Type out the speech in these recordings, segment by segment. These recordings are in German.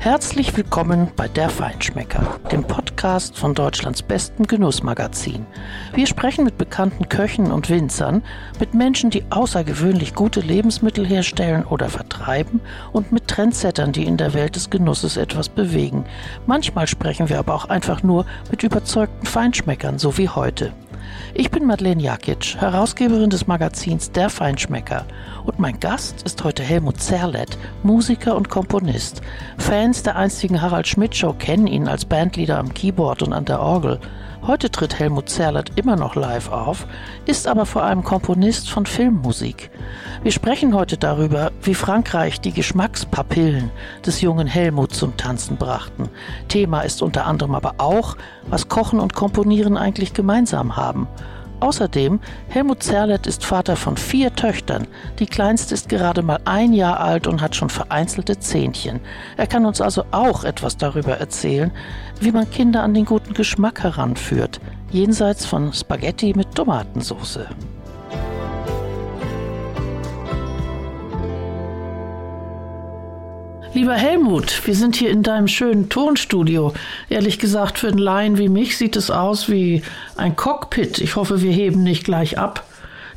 Herzlich willkommen bei Der Feinschmecker, dem Podcast von Deutschlands besten Genussmagazin. Wir sprechen mit bekannten Köchen und Winzern, mit Menschen, die außergewöhnlich gute Lebensmittel herstellen oder vertreiben und mit Trendsettern, die in der Welt des Genusses etwas bewegen. Manchmal sprechen wir aber auch einfach nur mit überzeugten Feinschmeckern, so wie heute. Ich bin Madeleine Jakic, Herausgeberin des Magazins Der Feinschmecker. Und mein Gast ist heute Helmut Zerlett, Musiker und Komponist. Fans der einstigen Harald Schmidt Show kennen ihn als Bandleader am Keyboard und an der Orgel. Heute tritt Helmut Zerlett immer noch live auf, ist aber vor allem Komponist von Filmmusik. Wir sprechen heute darüber, wie Frankreich die Geschmackspapillen des jungen Helmut zum Tanzen brachten. Thema ist unter anderem aber auch, was Kochen und Komponieren eigentlich gemeinsam haben. Außerdem, Helmut Zerlett ist Vater von vier Töchtern. Die kleinste ist gerade mal ein Jahr alt und hat schon vereinzelte Zähnchen. Er kann uns also auch etwas darüber erzählen, wie man Kinder an den guten Geschmack heranführt, jenseits von Spaghetti mit Tomatensauce. Lieber Helmut, wir sind hier in deinem schönen Tonstudio. Ehrlich gesagt, für einen Laien wie mich sieht es aus wie ein Cockpit. Ich hoffe, wir heben nicht gleich ab.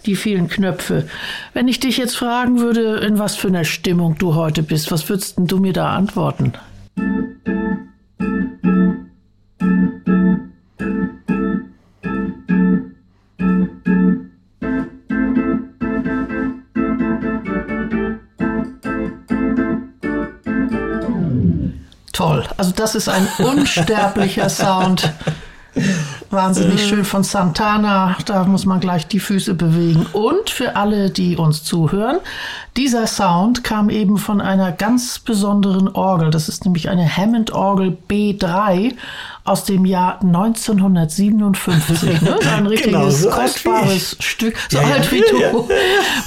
Die vielen Knöpfe. Wenn ich dich jetzt fragen würde, in was für einer Stimmung du heute bist, was würdest du mir da antworten? Toll. Also das ist ein unsterblicher Sound. Wahnsinnig schön von Santana. Da muss man gleich die Füße bewegen. Und für alle, die uns zuhören, dieser Sound kam eben von einer ganz besonderen Orgel. Das ist nämlich eine Hammond-Orgel B3 aus dem Jahr 1957. Ne? Ein richtiges genau, so kostbares Stück, so ja, alt wie du. Ja, ja,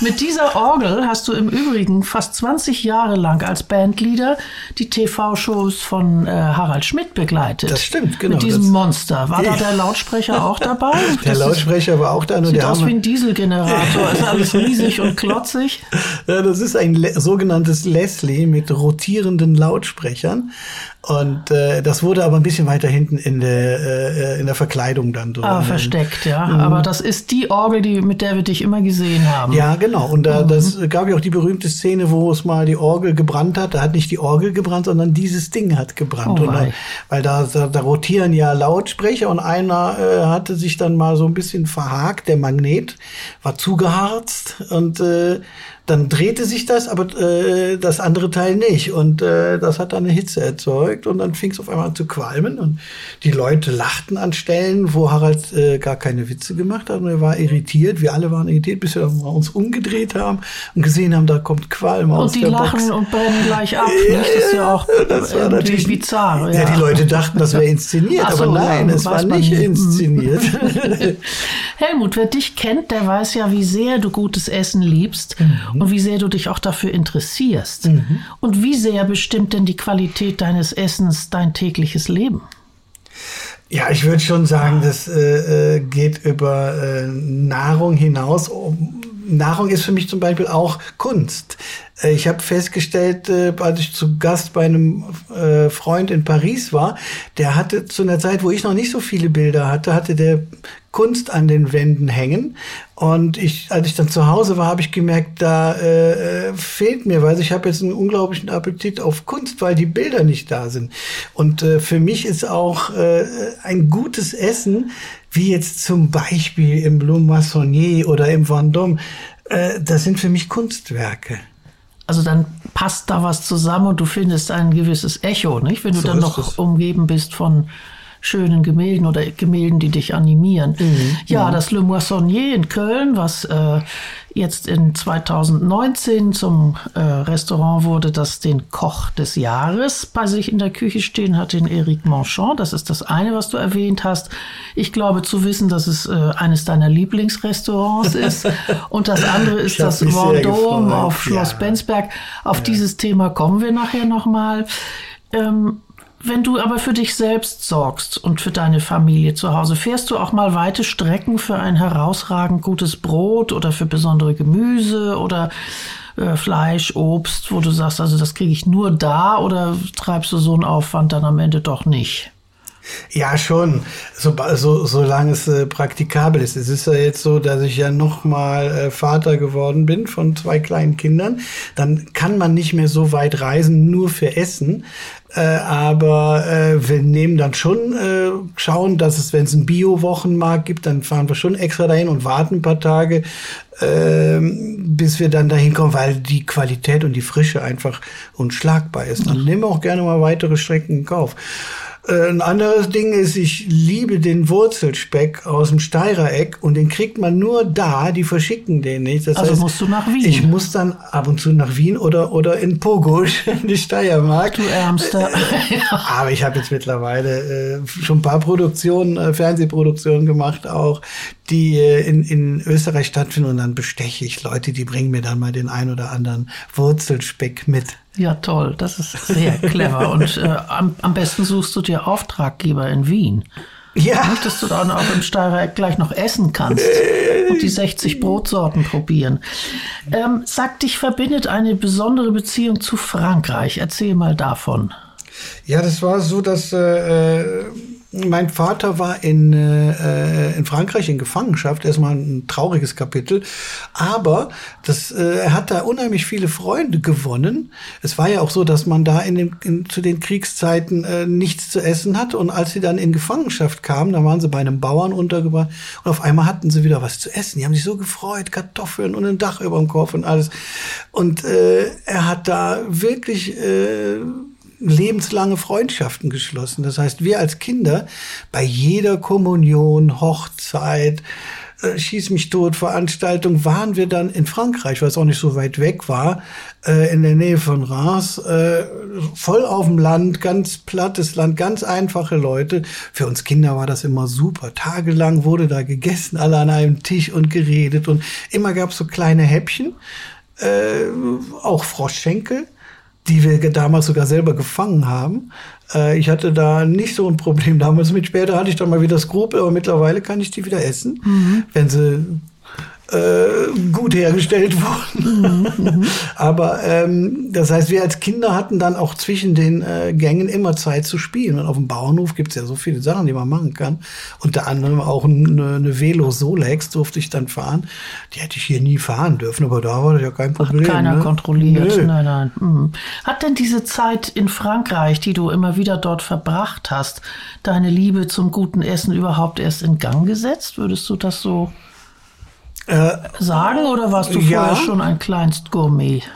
Mit dieser Orgel hast du im Übrigen fast 20 Jahre lang als Bandleader die TV-Shows von äh, Harald Schmidt begleitet. Das stimmt, genau. Mit diesem Monster. War da der Lautsprecher auch dabei? Der das Lautsprecher ist, war auch da. Sieht der aus wie ein Dieselgenerator. ist alles riesig und klotzig. Ja, das ist ein sogenanntes Leslie mit rotierenden Lautsprechern. Und äh, das wurde aber ein bisschen weiter hinten in der, äh, in der Verkleidung dann drin. Ah, versteckt, ja. Mhm. Aber das ist die Orgel, die, mit der wir dich immer gesehen haben. Ja, genau. Und da, mhm. das gab ja auch die berühmte Szene, wo es mal die Orgel gebrannt hat. Da hat nicht die Orgel gebrannt, sondern dieses Ding hat gebrannt. Oh, dann, weil da, da, da rotieren ja Lautsprecher und einer äh, hatte sich dann mal so ein bisschen verhakt, der Magnet war zugeharzt und äh, dann drehte sich das, aber äh, das andere Teil nicht. Und äh, das hat dann eine Hitze erzeugt und dann fing es auf einmal an zu qualmen. Und die Leute lachten an Stellen, wo Harald äh, gar keine Witze gemacht hat. Und er war irritiert. Wir alle waren irritiert, bis wir uns umgedreht haben und gesehen haben, da kommt Qualm und aus der Box. Und die lachen und brennen gleich ab. Ja, das ist ja auch das war natürlich bizarr. Ja. ja. die Leute dachten, das wäre inszeniert. So, aber nein, es war nicht inszeniert. Helmut, wer dich kennt, der weiß ja, wie sehr du gutes Essen liebst. Mhm mhm. und wie sehr du dich auch dafür interessierst. Mhm. Und wie sehr bestimmt denn die Qualität deines Essens dein tägliches Leben? Ja, ich würde schon sagen, das äh, äh, geht über äh, Nahrung hinaus. Nahrung ist für mich zum Beispiel auch Kunst. Äh, ich habe festgestellt, äh, als ich zu Gast bei einem äh, Freund in Paris war, der hatte zu einer Zeit, wo ich noch nicht so viele Bilder hatte, hatte der Kunst an den Wänden hängen. Und ich, als ich dann zu Hause war, habe ich gemerkt, da äh, fehlt mir, weil ich habe jetzt einen unglaublichen Appetit auf Kunst, weil die Bilder nicht da sind. Und äh, für mich ist auch äh, ein gutes Essen, wie jetzt zum Beispiel im Blum Massonnier oder im Vendôme, äh, das sind für mich Kunstwerke. Also dann passt da was zusammen und du findest ein gewisses Echo, nicht? Wenn du so dann noch es. umgeben bist von schönen Gemälden oder Gemälden, die dich animieren. Mhm, ja, das Le Moissonnier in Köln, was äh, jetzt in 2019 zum äh, Restaurant wurde, das den Koch des Jahres bei sich in der Küche stehen hat, den Eric Manchon. Das ist das eine, was du erwähnt hast. Ich glaube zu wissen, dass es äh, eines deiner Lieblingsrestaurants ist. Und das andere ist das Vendôme auf Schloss ja. Bensberg. Auf ja. dieses Thema kommen wir nachher nochmal. Ähm, wenn du aber für dich selbst sorgst und für deine Familie zu Hause, fährst du auch mal weite Strecken für ein herausragend gutes Brot oder für besondere Gemüse oder äh, Fleisch, Obst, wo du sagst, also das kriege ich nur da oder treibst du so einen Aufwand dann am Ende doch nicht? Ja, schon, so, so, solange es äh, praktikabel ist. Es ist ja jetzt so, dass ich ja nochmal äh, Vater geworden bin von zwei kleinen Kindern. Dann kann man nicht mehr so weit reisen, nur für Essen. Äh, aber äh, wir nehmen dann schon, äh, schauen, dass es, wenn es einen Bio-Wochenmarkt gibt, dann fahren wir schon extra dahin und warten ein paar Tage, äh, bis wir dann dahin kommen, weil die Qualität und die Frische einfach unschlagbar ist. Dann nehmen wir auch gerne mal weitere Strecken in Kauf. Äh, ein anderes Ding ist, ich liebe den Wurzelspeck aus dem Steirereck und den kriegt man nur da, die verschicken den nicht. Das also heißt, musst du nach Wien. Ich muss dann ab und zu nach Wien oder, oder in Pogusch, in die Steiermark. Du Ärmster. Aber ich habe jetzt mittlerweile äh, schon ein paar Produktionen, äh, Fernsehproduktionen gemacht auch, die äh, in, in Österreich stattfinden und dann besteche ich Leute, die bringen mir dann mal den ein oder anderen Wurzelspeck mit. Ja, toll. Das ist sehr clever. Und äh, am, am besten suchst du dir Auftraggeber in Wien. Ja. Nicht, dass du dann auch im Steirereck gleich noch essen kannst und die 60 Brotsorten probieren. Ähm, sag, dich verbindet eine besondere Beziehung zu Frankreich. Erzähl mal davon. Ja, das war so, dass äh, äh mein Vater war in, äh, in Frankreich in Gefangenschaft, erstmal ein trauriges Kapitel, aber das, äh, er hat da unheimlich viele Freunde gewonnen. Es war ja auch so, dass man da in den, in, zu den Kriegszeiten äh, nichts zu essen hat und als sie dann in Gefangenschaft kamen, da waren sie bei einem Bauern untergebracht und auf einmal hatten sie wieder was zu essen. Die haben sich so gefreut, Kartoffeln und ein Dach über dem Kopf und alles. Und äh, er hat da wirklich äh, lebenslange Freundschaften geschlossen. Das heißt, wir als Kinder bei jeder Kommunion, Hochzeit, äh, Schieß mich tot Veranstaltung waren wir dann in Frankreich, es auch nicht so weit weg war, äh, in der Nähe von Reims, äh, voll auf dem Land, ganz plattes Land, ganz einfache Leute. Für uns Kinder war das immer super. Tagelang wurde da gegessen, alle an einem Tisch und geredet und immer gab es so kleine Häppchen, äh, auch Froschschenkel die wir damals sogar selber gefangen haben. Äh, ich hatte da nicht so ein Problem damals mit. Später hatte ich dann mal wieder Skrupel, aber mittlerweile kann ich die wieder essen, mhm. wenn sie äh, gut hergestellt wurden. Mhm, Aber ähm, das heißt, wir als Kinder hatten dann auch zwischen den äh, Gängen immer Zeit zu spielen. Und auf dem Bauernhof gibt's ja so viele Sachen, die man machen kann. Unter anderem auch eine, eine Velo Solex durfte ich dann fahren. Die hätte ich hier nie fahren dürfen, aber da war das ja kein Problem. Hat keiner ne? kontrolliert. Nö. Nein, nein. Mhm. Hat denn diese Zeit in Frankreich, die du immer wieder dort verbracht hast, deine Liebe zum guten Essen überhaupt erst in Gang gesetzt? Würdest du das so äh, sagen oder warst du ja. vorher schon ein Kleinstgourmet?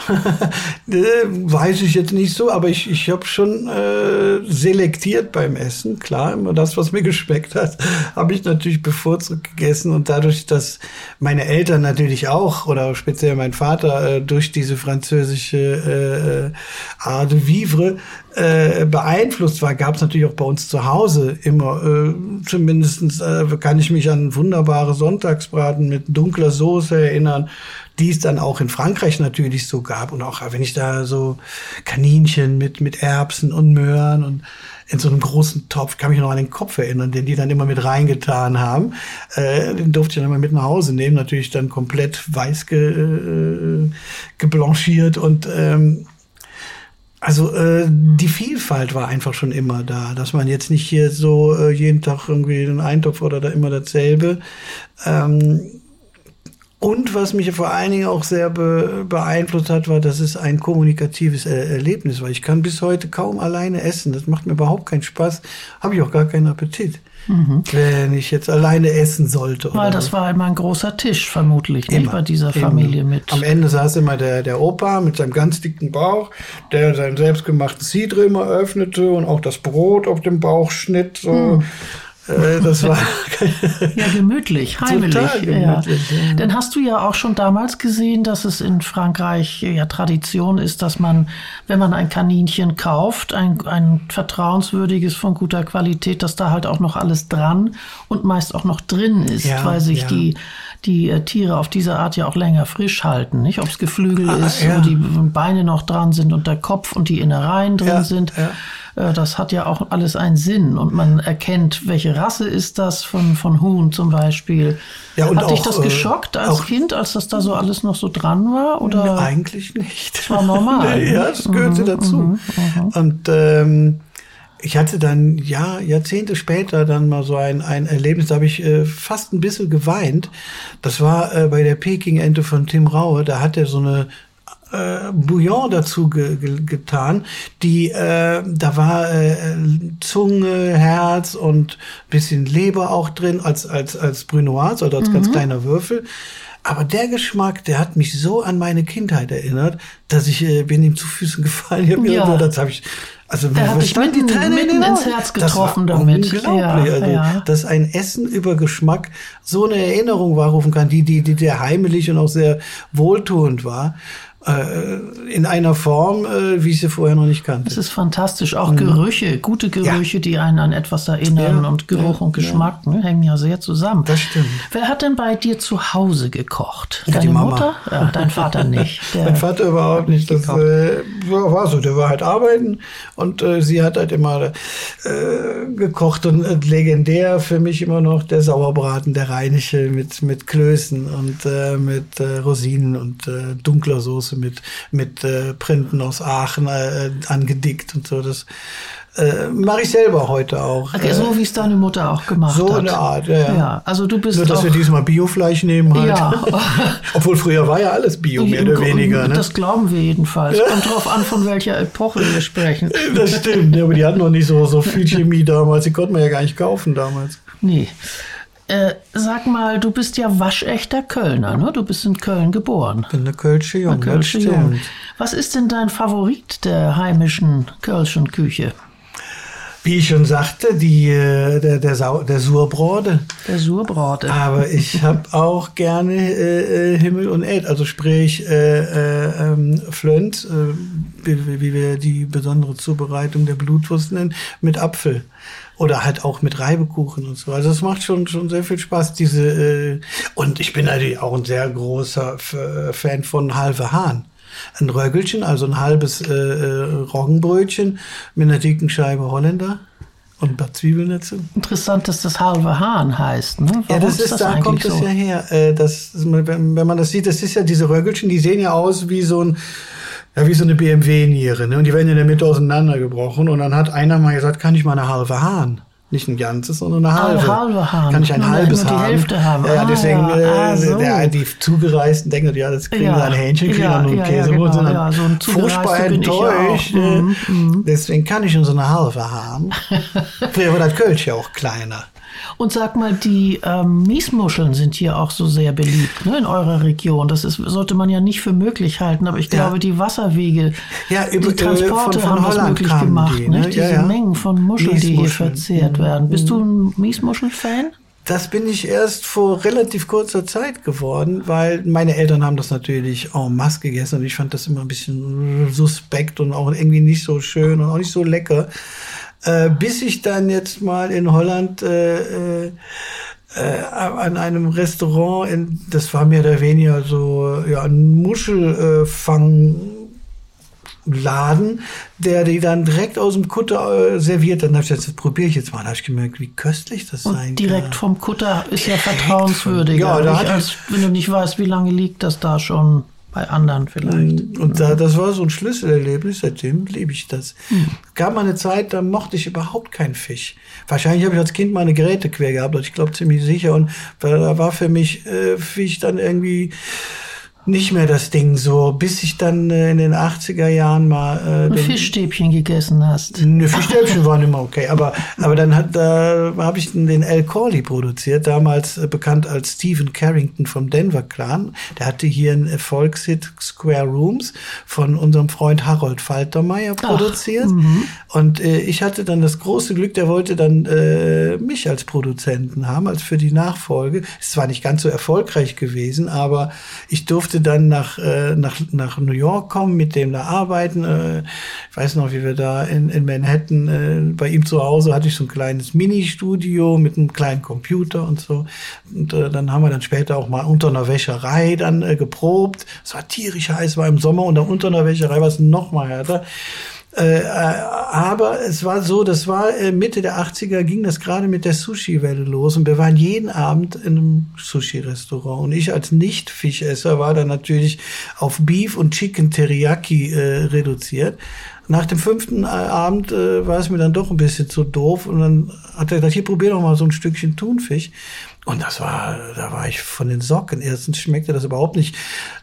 Äh, weiß ich jetzt nicht so, aber ich, ich habe schon äh, selektiert beim Essen. Klar, immer das, was mir geschmeckt hat, habe ich natürlich bevorzugt gegessen. Und dadurch, dass meine Eltern natürlich auch, oder speziell mein Vater, äh, durch diese französische äh, äh Art de Vivre äh, beeinflusst war, gab es natürlich auch bei uns zu Hause immer, äh, zumindest äh, kann ich mich an wunderbare Sonntagsbraten mit dunkler Soße erinnern, die es dann auch in Frankreich natürlich so gab. Und auch wenn ich da so Kaninchen mit, mit Erbsen und Möhren und in so einem großen Topf, kann mich noch an den Kopf erinnern, den die dann immer mit reingetan haben. Äh, den durfte ich dann immer mit nach Hause nehmen, natürlich dann komplett weiß ge, äh, geblanchiert und ähm, also äh, die Vielfalt war einfach schon immer da, dass man jetzt nicht hier so äh, jeden Tag irgendwie einen Eintopf oder da immer dasselbe. Ähm, und was mich vor allen Dingen auch sehr be beeinflusst hat, war, dass es ein kommunikatives er Erlebnis war. Ich kann bis heute kaum alleine essen. Das macht mir überhaupt keinen Spaß. Habe ich auch gar keinen Appetit. Mhm. Wenn ich jetzt alleine essen sollte. Weil das war immer ein großer Tisch, vermutlich, immer, nicht bei dieser Familie immer. mit. Am Ende saß immer der, der Opa mit seinem ganz dicken Bauch, der seinen selbstgemachten Cidre immer öffnete und auch das Brot auf dem Bauch schnitt. So. Mhm. Das war ja gemütlich, heimelig. gemütlich, ja. Ja. Dann hast du ja auch schon damals gesehen, dass es in Frankreich ja Tradition ist, dass man, wenn man ein Kaninchen kauft, ein, ein vertrauenswürdiges von guter Qualität, dass da halt auch noch alles dran und meist auch noch drin ist, ja, weil sich die die äh, Tiere auf diese Art ja auch länger frisch halten, nicht? Ob es Geflügel ah, ist, wo die Beine noch dran sind und der Kopf und die Innereien drin sind. Äh, das hat ja auch alles einen Sinn und man erkennt, welche Rasse ist das von, von Huhn zum Beispiel. Ja, und hat auch, dich das äh, geschockt als Kind, als das da so alles noch so dran war? Oder? Eigentlich nicht. Das war normal. ja, das gehörte mhm, dazu. Mhm, mhm. Und ähm, ich hatte dann ja Jahrzehnte später dann mal so ein, ein Erlebnis, da habe ich äh, fast ein bisschen geweint. Das war äh, bei der Peking-Ente von Tim Raue. Da hat er so eine äh, Bouillon dazu ge ge getan, die äh, da war äh, Zunge, Herz und bisschen Leber auch drin als als als Brunoise oder als mhm. ganz kleiner Würfel. Aber der Geschmack, der hat mich so an meine Kindheit erinnert, dass ich äh, bin ihm zu Füßen gefallen. Ich hab ja. gedacht, das habe ich also er hat dich mitten, die Tränen mitten ins Herz getroffen das damit. Unglaublich, ja, also, ja. dass ein Essen über Geschmack so eine Erinnerung wahrrufen kann, die, die, die sehr heimelig und auch sehr wohltuend war. Äh, in einer Form, äh, wie ich sie vorher noch nicht kannte. Es ist fantastisch. Auch mhm. Gerüche, gute Gerüche, ja. die einen an etwas erinnern ja, und Geruch ja, und Geschmack ne, hängen ja sehr zusammen. Das stimmt. Wer hat denn bei dir zu Hause gekocht? Deine die Mama. Mutter? Ja, dein Vater nicht. mein Vater überhaupt nicht. Das äh, war so. Der war halt arbeiten und äh, sie hat halt immer äh, gekocht und äh, legendär für mich immer noch der Sauerbraten, der rheinische mit, mit Klößen und mit Rosinen und dunkler Soße Soße mit, mit äh, Printen aus Aachen äh, angedickt und so. Das äh, mache ich selber heute auch. Okay, so wie es deine Mutter auch gemacht so hat. So eine Art, ja. ja. Also du bist Nur, dass wir diesmal Biofleisch nehmen halt. Ja. Obwohl früher war ja alles Bio, mehr oder weniger. Ne? Das glauben wir jedenfalls. Kommt drauf an, von welcher Epoche wir sprechen. Das stimmt, ja, aber die hatten noch nicht so, so viel Chemie damals. Die konnten wir ja gar nicht kaufen damals. Nee. Äh, sag mal, du bist ja waschechter Kölner, ne? Du bist in Köln geboren. Ich bin eine Kölsche Jung, eine Kölsche Jung. Was ist denn dein Favorit der heimischen Kölschen Küche? Wie ich schon sagte, die, äh, der, der, Sau, der Surbrode. Der Surbrode. Aber ich habe auch gerne äh, äh, Himmel und Erd, also sprich äh, äh, ähm, Flönt, wie, wie wir die besondere Zubereitung der Blutwurst nennen, mit Apfel oder halt auch mit Reibekuchen und so. Also es macht schon schon sehr viel Spaß diese äh, und ich bin natürlich auch ein sehr großer Fan von Halve Hahn. Ein Röggelchen, also ein halbes äh, äh, Roggenbrötchen mit einer dicken Scheibe Holländer und ein paar Zwiebeln dazu. Interessant, dass das halve Hahn heißt. Ne? Warum ja, das ist, ist das da kommt so? das ja her. Äh, das, wenn, wenn man das sieht, das ist ja diese Röggelchen, die sehen ja aus wie so ein ja, wie so eine BMW-Niere, ne? Und die werden in der Mitte auseinandergebrochen. Und dann hat einer mal gesagt, kann ich mal eine halbe Hahn? Nicht ein ganzes, sondern eine halbe. Eine halbe Hahn. Kann ich ein halbes nur die Hälfte haben. Ja, deswegen, ah, ja. Ah, so. der, die Zugereisten denken, ja, das kriegen ja. sie ein Hähnchen, kriegen ja, nur ja, Käse. Genau. Ja, ja, so ein furchtbar enttäuscht. Mhm, mhm. Deswegen kann ich nur so eine halbe haben. Früher war das Kölsch ja auch kleiner. Und sag mal, die ähm, Miesmuscheln sind hier auch so sehr beliebt ne, in eurer Region. Das ist, sollte man ja nicht für möglich halten, aber ich glaube, die Wasserwege, ja, über, die Transporte äh, von, von haben das möglich gemacht. Die, ne? Diese ja, Mengen von Muscheln, die hier verzehrt mhm. werden. Bist du ein Miesmuscheln-Fan? Das bin ich erst vor relativ kurzer Zeit geworden, weil meine Eltern haben das natürlich en masse gegessen und ich fand das immer ein bisschen suspekt und auch irgendwie nicht so schön und auch nicht so lecker. Äh, bis ich dann jetzt mal in Holland äh, äh, äh, an einem Restaurant, in, das war mehr oder weniger so ja, ein Muschelfangladen, der die dann direkt aus dem Kutter äh, serviert. Dann habe ich gesagt, das probiere ich jetzt mal. Da habe ich gemerkt, wie köstlich das Und sein direkt kann. vom Kutter ist ja vertrauenswürdiger. Ja, da als wenn du nicht weißt, wie lange liegt das da schon bei anderen vielleicht. Und da, das war so ein Schlüsselerlebnis, seitdem liebe ich das. Mhm. Gab mal eine Zeit, da mochte ich überhaupt keinen Fisch. Wahrscheinlich habe ich als Kind mal eine Gerätequer gehabt, ich glaube ziemlich sicher. Und da war für mich äh, Fisch dann irgendwie nicht mehr das Ding so, bis ich dann äh, in den 80er Jahren mal äh, den, Fischstäbchen gegessen hast. Ne, Fischstäbchen waren immer okay, aber aber dann hat da habe ich den El Corley produziert, damals äh, bekannt als Stephen Carrington vom Denver Clan. Der hatte hier einen Erfolgshit Square Rooms von unserem Freund Harold Faltermeier produziert Ach, mhm. und äh, ich hatte dann das große Glück, der wollte dann äh, mich als Produzenten haben, als für die Nachfolge. Ist zwar nicht ganz so erfolgreich gewesen, aber ich durfte dann nach, äh, nach, nach New York kommen, mit dem da arbeiten. Äh, ich weiß noch, wie wir da in, in Manhattan, äh, bei ihm zu Hause hatte ich so ein kleines Mini-Studio mit einem kleinen Computer und so. Und äh, dann haben wir dann später auch mal unter einer Wäscherei dann äh, geprobt. Es war tierisch heiß, war im Sommer und unter einer Wäscherei war es noch mal härter. Äh, aber es war so, das war äh, Mitte der 80er, ging das gerade mit der Sushi-Welle los und wir waren jeden Abend in einem Sushi-Restaurant. Und ich als Nicht-Fischesser war dann natürlich auf Beef und Chicken Teriyaki äh, reduziert. Nach dem fünften äh, Abend äh, war es mir dann doch ein bisschen zu doof und dann hat er gesagt, hier probier doch mal so ein Stückchen Thunfisch. Und das war, da war ich von den Socken. Erstens schmeckte das überhaupt nicht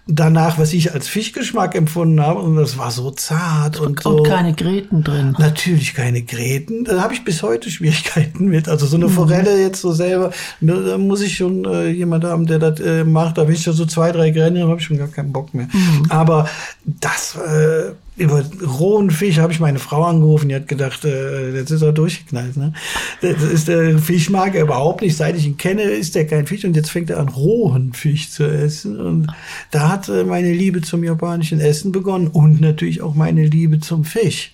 danach, was ich als Fischgeschmack empfunden habe. Und das war so zart und, und so. Und keine Gräten drin. Natürlich keine Gräten. Da habe ich bis heute Schwierigkeiten mit. Also so eine mhm. Forelle jetzt so selber, da muss ich schon äh, jemand haben, der das äh, macht. Da bin ich schon so zwei, drei Gräten, da habe ich schon gar keinen Bock mehr. Mhm. Aber das, äh, über rohen Fisch habe ich meine Frau angerufen, die hat gedacht, äh, jetzt ist er durchgeknallt. Ne? Das ist der Fisch mag er überhaupt nicht. Seit ich ihn kenne, ist er kein Fisch und jetzt fängt er an, rohen Fisch zu essen. Und da hat äh, meine Liebe zum japanischen Essen begonnen und natürlich auch meine Liebe zum Fisch,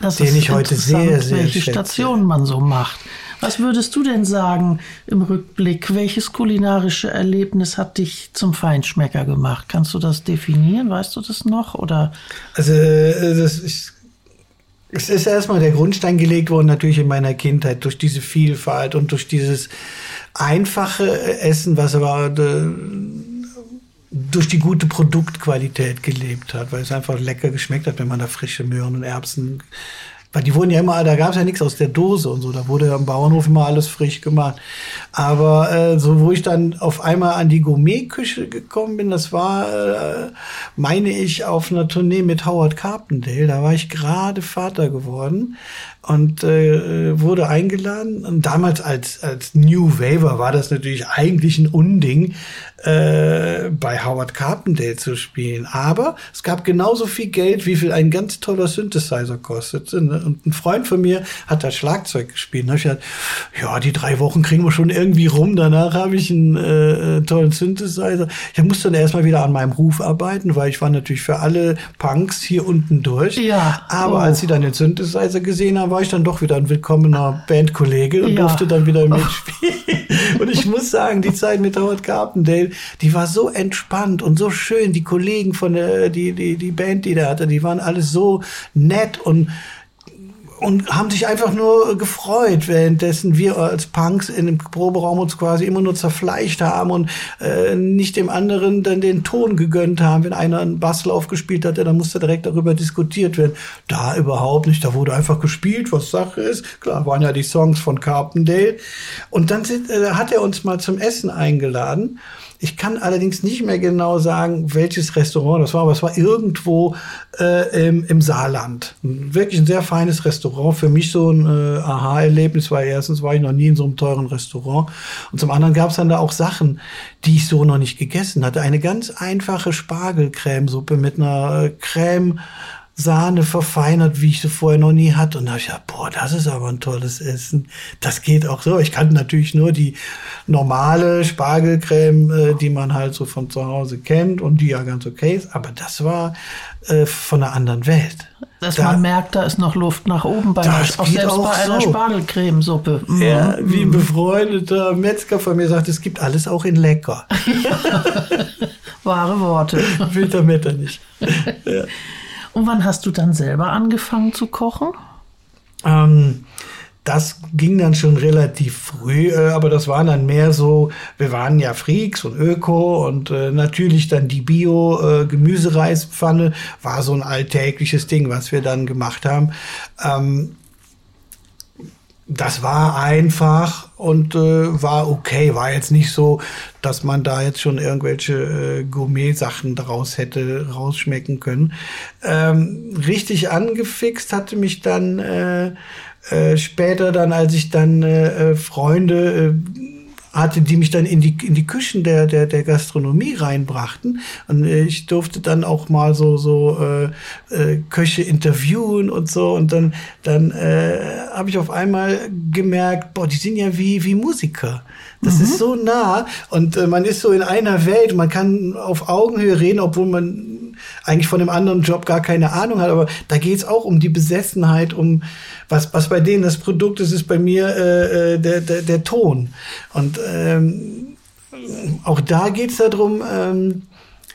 das den ich heute sehr, sehr welche. Stationen man so macht. Was würdest du denn sagen im Rückblick? Welches kulinarische Erlebnis hat dich zum Feinschmecker gemacht? Kannst du das definieren? Weißt du das noch? Oder? Also, äh, das ist, es ist erstmal der Grundstein gelegt worden, natürlich in meiner Kindheit, durch diese Vielfalt und durch dieses einfache Essen, was aber äh, durch die gute Produktqualität gelebt hat, weil es einfach lecker geschmeckt hat, wenn man da frische Möhren und Erbsen weil die wurden ja immer, da gab es ja nichts aus der Dose und so, da wurde ja am Bauernhof immer alles frisch gemacht. Aber äh, so, wo ich dann auf einmal an die Gourmetküche gekommen bin, das war, äh, meine ich, auf einer Tournee mit Howard Carpendale. Da war ich gerade Vater geworden und äh, wurde eingeladen. Und damals als, als New Waver war das natürlich eigentlich ein Unding, äh, bei Howard Carpendale zu spielen. Aber es gab genauso viel Geld, wie viel ein ganz toller Synthesizer kostet. Und ein Freund von mir hat da Schlagzeug gespielt. Und ich gesagt, ja, die drei Wochen kriegen wir schon irgendwie rum. Danach habe ich einen äh, äh, tollen Synthesizer. Ich musste dann erstmal wieder an meinem Ruf arbeiten, weil ich war natürlich für alle Punks hier unten durch. Ja. Aber oh. als sie dann den Synthesizer gesehen haben, war ich dann doch wieder ein willkommener Bandkollege und ja. durfte dann wieder mitspielen. und ich muss sagen, die Zeit mit Howard Carpendale, die war so entspannt und so schön. Die Kollegen von der, die, die, die Band, die der hatte, die waren alles so nett und und haben sich einfach nur gefreut, währenddessen wir als Punks in dem Proberaum uns quasi immer nur zerfleischt haben und äh, nicht dem anderen dann den Ton gegönnt haben. Wenn einer einen Basslauf gespielt hatte, dann musste direkt darüber diskutiert werden. Da überhaupt nicht, da wurde einfach gespielt, was Sache ist. Klar, waren ja die Songs von Carpendale. Und dann sind, äh, hat er uns mal zum Essen eingeladen. Ich kann allerdings nicht mehr genau sagen, welches Restaurant das war, aber es war irgendwo äh, im, im Saarland. Wirklich ein sehr feines Restaurant. Für mich so ein äh, Aha-Erlebnis, weil erstens war ich noch nie in so einem teuren Restaurant und zum anderen gab es dann da auch Sachen, die ich so noch nicht gegessen hatte. Eine ganz einfache Spargelcremesuppe mit einer äh, Creme Sahne verfeinert, wie ich sie vorher noch nie hatte. Und da habe ich gedacht, boah, das ist aber ein tolles Essen. Das geht auch so. Ich kannte natürlich nur die normale Spargelcreme, äh, die man halt so von zu Hause kennt und die ja ganz okay ist. Aber das war äh, von einer anderen Welt. Dass da, man merkt, da ist noch Luft nach oben bei einer, auch selbst auch bei einer so. Spargelcremesuppe. Mhm. Ja, wie ein befreundeter Metzger von mir sagt, es gibt alles auch in lecker. Wahre Worte. Will Metternich. ja. Und wann hast du dann selber angefangen zu kochen? Ähm, das ging dann schon relativ früh, äh, aber das waren dann mehr so, wir waren ja Freaks und Öko und äh, natürlich dann die Bio-Gemüsereispfanne äh, war so ein alltägliches Ding, was wir dann gemacht haben. Ähm, das war einfach und äh, war okay. War jetzt nicht so, dass man da jetzt schon irgendwelche äh, Gourmet-Sachen daraus hätte rausschmecken können. Ähm, richtig angefixt hatte mich dann äh, äh, später dann, als ich dann äh, äh Freunde äh, hatte, die mich dann in die, in die Küchen der, der, der Gastronomie reinbrachten. Und ich durfte dann auch mal so, so äh, äh, Köche interviewen und so. Und dann, dann äh, habe ich auf einmal gemerkt, boah, die sind ja wie, wie Musiker. Das mhm. ist so nah und äh, man ist so in einer Welt. Man kann auf Augenhöhe reden, obwohl man eigentlich von dem anderen Job gar keine Ahnung hat. Aber da geht's auch um die Besessenheit, um was, was bei denen das Produkt ist, ist bei mir äh, äh der, der, der Ton. Und ähm, auch da geht's darum, ähm,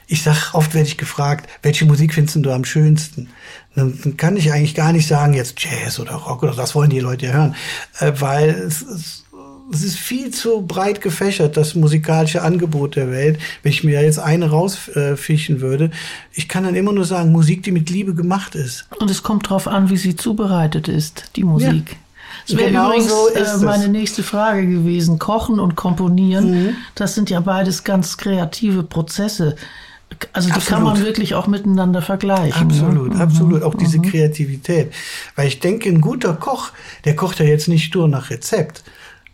Ich sag, oft werde ich gefragt, welche Musik findest du am schönsten? Dann, dann kann ich eigentlich gar nicht sagen, jetzt Jazz oder Rock oder das wollen die Leute ja hören, äh, weil es, es, es ist viel zu breit gefächert, das musikalische Angebot der Welt. Wenn ich mir jetzt eine rausfischen würde, ich kann dann immer nur sagen, Musik, die mit Liebe gemacht ist. Und es kommt drauf an, wie sie zubereitet ist, die Musik. Ja. Das wäre Genau übrigens so äh, meine nächste Frage gewesen. Kochen und Komponieren, Mhm. das sind ja beides ganz kreative Prozesse. Also die kann Absolut. man wirklich auch miteinander vergleichen. Absolut, ne? absolut. Auch diese Kreativität. Weil ich denke, ein guter Koch, der kocht ja jetzt nicht nur nach Rezept.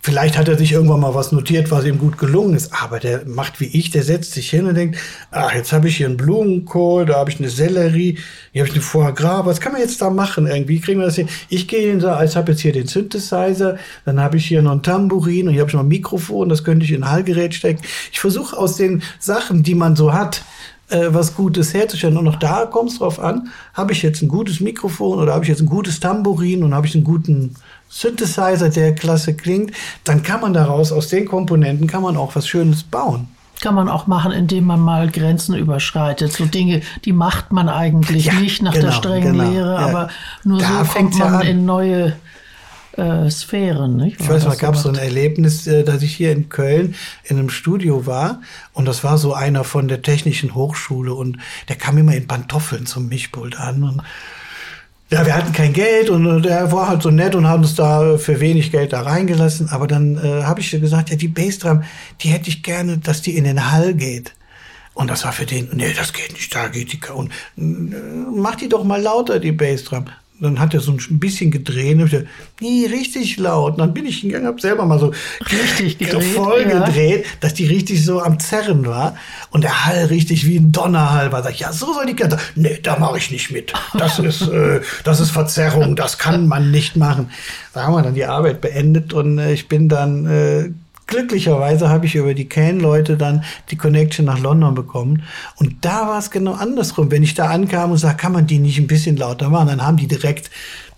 Vielleicht hat er sich irgendwann mal was notiert, was ihm gut gelungen ist, aber der macht wie ich, der setzt sich hin und denkt, ah, jetzt habe ich hier einen Blumenkohl, da habe ich eine Sellerie, hier habe ich eine Foie Gras, was kann man jetzt da machen irgendwie? Kriegen wir das hin? Ich gehe hin, und sage, ich habe jetzt hier den Synthesizer, dann habe ich hier noch ein Tambourin und hier habe ich noch ein Mikrofon, das könnte ich in ein Hallgerät stecken. Ich versuche aus den Sachen, die man so hat, äh, was Gutes herzustellen. Und auch da kommt es drauf an, habe ich jetzt ein gutes Mikrofon oder habe ich jetzt ein gutes Tambourin und habe ich einen guten Synthesizer, der klasse klingt, dann kann man daraus, aus den Komponenten, kann man auch was Schönes bauen. Kann man auch machen, indem man mal Grenzen überschreitet. So Dinge, die macht man eigentlich Ja, nicht nach der genau, strengen genau, Lehre, ja. aber nur Da so kommt man an. in neue äh, Sphären. Nicht? Ich weiß, mal gab es so ein. Erlebnis, äh, dass ich hier in Köln in einem Studio war und das war so einer von der Technischen Hochschule und der kam immer in Pantoffeln zum Mischpult an und ja, wir hatten kein Geld und der war halt so nett und hat uns da für wenig Geld da reingelassen. Aber dann äh, habe ich gesagt, ja, die Bassdrum, die hätte ich gerne, dass die in den Hall geht. Und das war für den, nee, das geht nicht, da geht die und äh, mach die doch mal lauter, die Bassdrum. Dann hat er so ein bisschen gedreht und ich gesagt, nee, richtig laut. Und dann bin ich hingegangen, hab selber mal so Richtig gedreht, voll ja. gedreht, dass die richtig so am Zerren war und der Hall richtig wie ein Donnerhall war. Sag ich, ja, so soll die Kette. Nee, da mache ich nicht mit. Das ist, äh, das ist Verzerrung, das kann man nicht machen. Da haben wir dann die Arbeit beendet und äh, ich bin dann äh, glücklicherweise habe ich über die Can-Leute dann die Connection nach London bekommen. Und da war es genau andersrum. Wenn ich da ankam und sag, kann man die nicht ein bisschen lauter machen, dann haben die direkt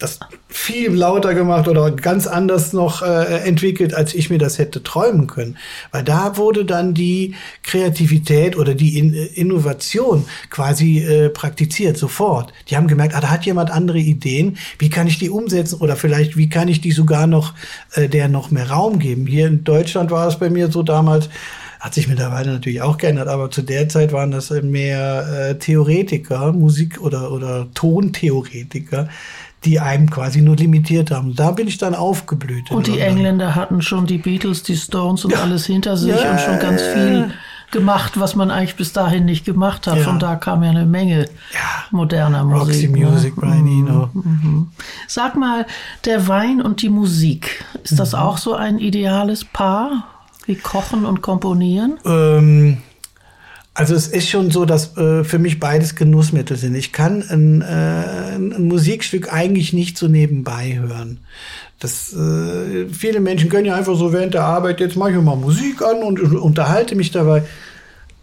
das viel lauter gemacht oder ganz anders noch äh, entwickelt, als ich mir das hätte träumen können. Weil da wurde dann die Kreativität oder die In äh, Innovation quasi äh, praktiziert, sofort. Die haben gemerkt, ah, da hat jemand andere Ideen, wie kann ich die umsetzen oder vielleicht, wie kann ich die sogar noch, äh, der noch mehr Raum geben. Hier in Deutschland war es bei mir so damals, hat sich mittlerweile natürlich auch geändert, aber zu der Zeit waren das äh, mehr äh, Theoretiker, Musik- oder, oder Tontheoretiker, die einem quasi nur limitiert haben. Da bin ich dann aufgeblüht. Und die. Engländer hatten schon die Beatles, die Stones und Ja. alles hinter sich Ja, und schon ganz viel gemacht, was man eigentlich bis dahin nicht gemacht hat. Ja. Von da kam ja eine Menge moderner Roxy Musik. Music, ne? Brian Eno. Sag mal, der Wein und die Musik, ist Mhm. das auch so ein ideales Paar? Wie Kochen und Komponieren? Ähm, also es ist schon so, dass äh, für mich beides Genussmittel sind. Ich kann ein, äh, ein Musikstück eigentlich nicht so nebenbei hören. Das, äh, viele Menschen können ja einfach so während der Arbeit, jetzt mache ich mal Musik an und unterhalte mich dabei.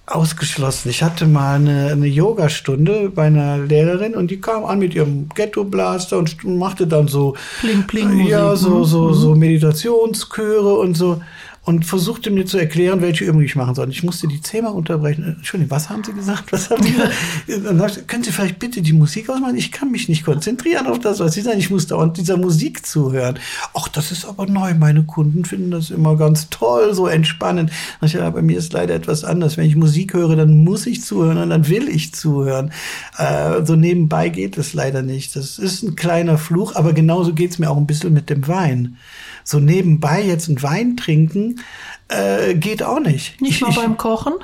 Ausgeschlossen. Ich hatte mal eine, eine Yogastunde bei einer Lehrerin und die kam an mit ihrem Ghetto-Blaster und machte dann so Pling, pling ja, Musik, so, ne? so, so Meditationschöre und so. Und versuchte mir zu erklären, welche Übung ich machen soll. Ich musste die zehnmal unterbrechen. Entschuldigung, was haben Sie gesagt? Was haben Sie gesagt? Ich, können Sie vielleicht bitte die Musik ausmachen? Ich kann mich nicht konzentrieren auf das, was Sie sagen. Ich muss dauernd dieser Musik zuhören. Ach, das ist aber neu. Meine Kunden finden das immer ganz toll, so entspannend. Und ich, ja, bei mir ist leider etwas anders. Wenn ich Musik höre, dann muss ich zuhören und dann will ich zuhören. Äh, so nebenbei geht es leider nicht. Das ist ein kleiner Fluch, aber genauso geht es mir auch ein bisschen mit dem Wein. So nebenbei jetzt einen Wein trinken, äh, geht auch nicht. Nicht Ich- mal ich, beim Kochen?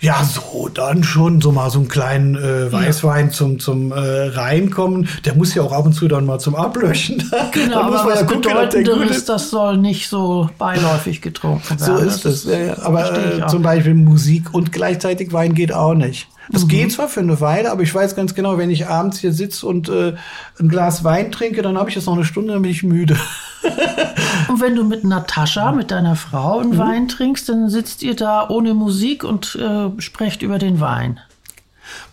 ja, so, dann schon so mal so einen kleinen äh, Weißwein zum, zum äh, Reinkommen. Der muss ja auch ab und zu dann mal zum Ablöschen. Genau, da muss aber man ja gucken, gut Bedeutenderes, ist. das soll nicht so beiläufig getrunken So werden. ist es. Ja, ja. Aber äh, zum Beispiel Musik und gleichzeitig Wein geht auch nicht. Mhm. Das geht zwar für eine Weile, aber ich weiß ganz genau, wenn ich abends hier sitze und äh, ein Glas Wein trinke, dann habe ich jetzt noch eine Stunde, dann bin ich müde. Und wenn du mit Natascha, mit deiner Frau, Mhm. einen Wein trinkst, dann sitzt ihr da ohne Musik und äh, sprecht über den Wein.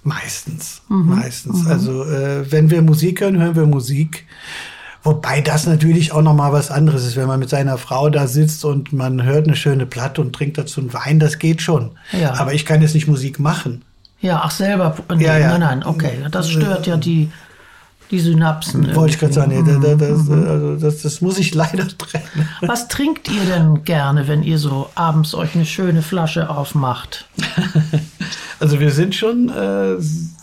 Meistens, Mhm. meistens. Also äh, wenn wir Musik hören, hören wir Musik. Wobei das natürlich auch noch mal was anderes ist, wenn man mit seiner Frau da sitzt und man hört eine schöne Platte und trinkt dazu einen Wein, das geht schon. Ja. Aber ich kann jetzt nicht Musik machen. Ja, ach selber. Nee, Ja, ja. Nein, nein, okay. Das stört ja die, die Synapsen. Wollte ich gerade sagen, nee, irgendwie. da- da- das, also das, das muss ich leider trennen. Was trinkt ihr denn gerne, wenn ihr so abends euch eine schöne Flasche aufmacht? Also wir sind schon, äh,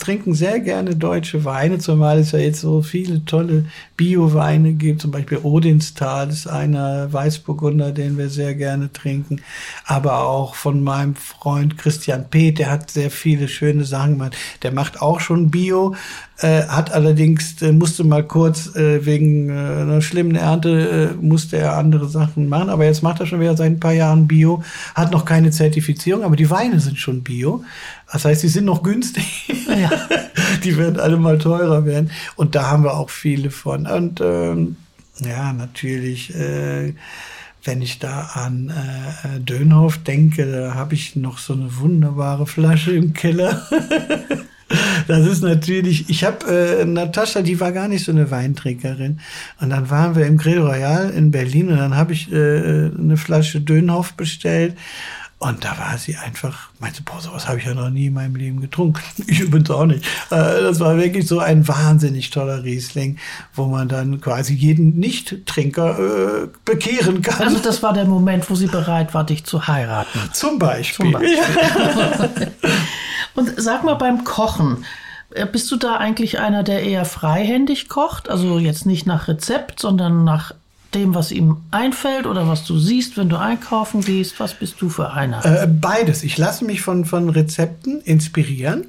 trinken sehr gerne deutsche Weine, zumal es ja jetzt so viele tolle Bio-Weine gibt. Zum Beispiel Odinstal ist einer Weißburgunder, den wir sehr gerne trinken. Aber auch von meinem Freund Christian Peth, der hat sehr viele schöne Sachen gemacht. Der macht auch schon Bio, äh, hat allerdings, äh, musste mal kurz äh, wegen äh, einer schlimmen Ernte, äh, musste er andere Sachen machen. Aber jetzt macht er schon wieder seit ein paar Jahren Bio, hat noch keine Zertifizierung, aber die Weine sind schon Bio. Das heißt, sie sind noch günstig. Ja. Die werden alle mal teurer werden. Und da haben wir auch viele von. Und ähm, ja, natürlich, äh, wenn ich da an äh, Dönhoff denke, da habe ich noch so eine wunderbare Flasche im Keller. Das ist natürlich, ich habe äh, Natascha, die war gar nicht so eine Weintrinkerin. Und dann waren wir im Grill Royal in Berlin und dann habe ich äh, eine Flasche Dönhoff bestellt. Und da war sie einfach, meinte, boah, sowas habe ich ja noch nie in meinem Leben getrunken. Ich übrigens auch nicht. Äh, das war wirklich so ein wahnsinnig toller Riesling, wo man dann quasi jeden Nicht-Trinker äh, bekehren kann. Also das war der Moment, wo sie bereit war, dich zu heiraten. Zum Beispiel. Zum Beispiel. Und sag mal beim Kochen, äh, bist du da eigentlich einer, der eher freihändig kocht? Also jetzt nicht nach Rezept, sondern nach dem, was ihm einfällt oder was du siehst, wenn du einkaufen gehst? Was bist du für einer? Äh, beides. Ich lasse mich von, von Rezepten inspirieren.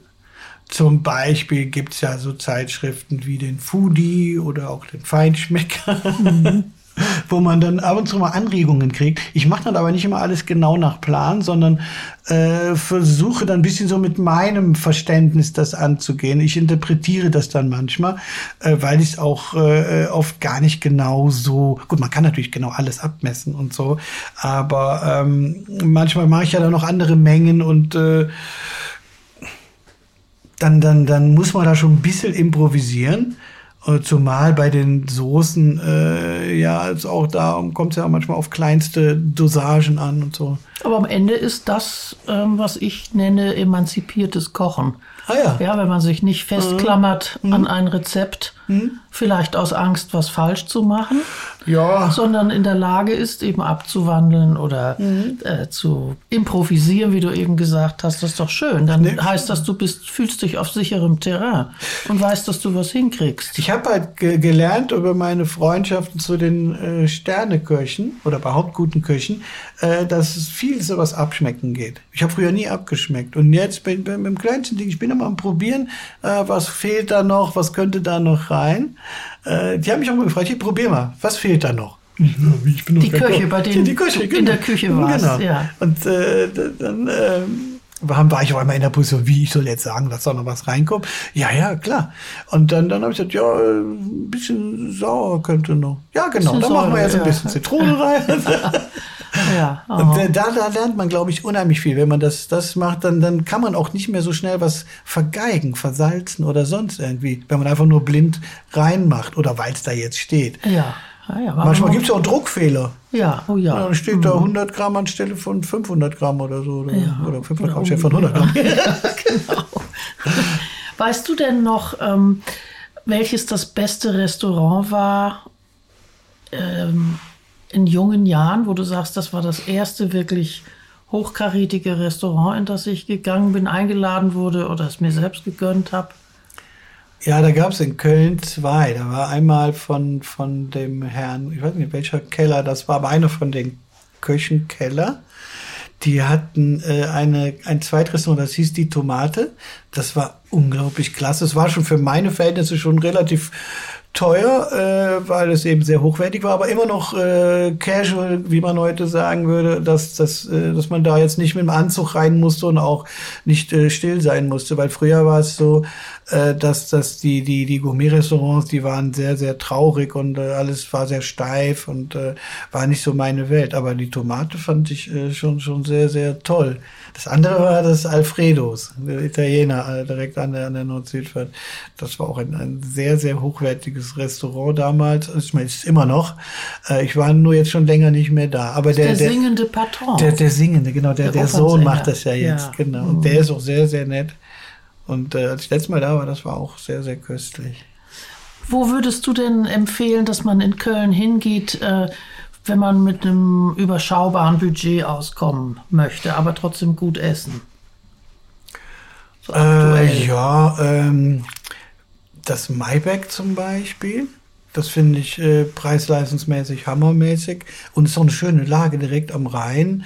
Zum Beispiel gibt's ja so Zeitschriften wie den Foodie oder auch den Feinschmecker, wo man dann ab und zu mal Anregungen kriegt. Ich mache dann aber nicht immer alles genau nach Plan, sondern äh, versuche dann ein bisschen so mit meinem Verständnis das anzugehen. Ich interpretiere das dann manchmal, äh, weil ich es auch äh, oft gar nicht genau so, gut, man kann natürlich genau alles abmessen und so, aber ähm, manchmal mache ich ja dann noch andere Mengen und äh, dann, dann, dann muss man da schon ein bisschen improvisieren. Äh, Zumal bei den Soßen, äh, ja, also auch da kommt es ja manchmal auf kleinste Dosagen an und so. Aber am Ende ist das, ähm, was ich nenne, emanzipiertes Kochen. Ah ja. Ja, wenn man sich nicht festklammert Mhm. an ein Rezept, vielleicht aus Angst, was falsch zu machen, Ja, sondern in der Lage ist, eben abzuwandeln oder Mhm. äh, zu improvisieren, wie du eben gesagt hast. Das ist doch schön. Dann Nee. heißt das, du bist, fühlst dich auf sicherem Terrain und weißt, dass du was hinkriegst. ich habe halt ge gelernt über meine Freundschaften zu den äh, Sterneköchen oder überhaupt guten Köchen, äh, dass es viel sowas abschmecken geht. Ich habe früher nie abgeschmeckt und jetzt bin mit dem kleinsten Ding, ich bin immer am Probieren, äh, was fehlt da noch, was könnte da noch rein. Äh, die haben mich auch mal gefragt, hier probier mal, was fehlt da noch? Ich Die Koch. bei denen die Köche, du in der Küche warst, Genau. ja. Und äh, dann ähm, war, war ich auf einmal in der Position, wie ich soll jetzt sagen, dass da noch was reinkommt. Ja, ja, klar. Und dann, dann habe ich gesagt, ja, ein bisschen sauer könnte noch. Ja, genau, dann machen wir jetzt ein ja. bisschen Zitrone rein. Ja, Und aha. äh, da, da lernt man, glaube ich, unheimlich viel. Wenn man das, das macht, dann, dann kann man auch nicht mehr so schnell was vergeigen, versalzen oder sonst irgendwie. Wenn man einfach nur blind reinmacht oder weil es da jetzt steht. ja. Ja, ja, Manchmal man- gibt es ja auch Druckfehler. Ja, oh ja. Ja, dann steht da 100 Gramm anstelle von 500 Gramm oder so. Oder, Ja. oder 500 Gramm anstelle von 100 Gramm. genau. Weißt du denn noch, ähm, welches das beste Restaurant war ähm, in jungen Jahren, wo du sagst, das war das erste wirklich hochkarätige Restaurant, in das ich gegangen bin, eingeladen wurde oder es mir selbst gegönnt habe? Ja, da gab es in Köln zwei. Da war einmal von, von dem Herrn, ich weiß nicht welcher Keller das war, aber einer von den Köchen Keller. Die hatten äh, eine, ein Zweitrestaurant, das hieß Die Tomate. Das war unglaublich klasse. Es war schon für meine Verhältnisse schon relativ teuer, äh, weil es eben sehr hochwertig war, aber immer noch äh, casual, wie man heute sagen würde, dass, dass, äh, dass man da jetzt nicht mit dem Anzug rein musste und auch nicht äh, still sein musste, weil früher war es so, äh, dass, dass die, die, die Gourmet-Restaurants, die waren sehr, sehr traurig und äh, alles war sehr steif und äh, war nicht so meine Welt. Aber die Tomate fand ich äh, schon, schon sehr, sehr toll. Das andere war das Alfredos, der Italiener, äh, direkt an der, an der Nord-Südfahrt. Das war auch ein, ein sehr, sehr hochwertiges Restaurant damals. Ich meine, es ist immer noch. Äh, ich war nur jetzt schon länger nicht mehr da. Aber der, Der, singende Patron. der, der Singende, genau, der, Der der Sohn macht das ja jetzt, Ja. Mhm. genau. Und der ist auch sehr, sehr nett. Und äh, als ich letztes Mal da war, das war auch sehr, sehr köstlich. Wo würdest du denn empfehlen, dass man in Köln hingeht, äh, wenn man mit einem überschaubaren Budget auskommen möchte, aber trotzdem gut essen? So äh, ja, ähm, das Maibeck zum Beispiel. Das finde ich äh, preis-leistungsmäßig hammermäßig. Und ist auch eine schöne Lage direkt am Rhein.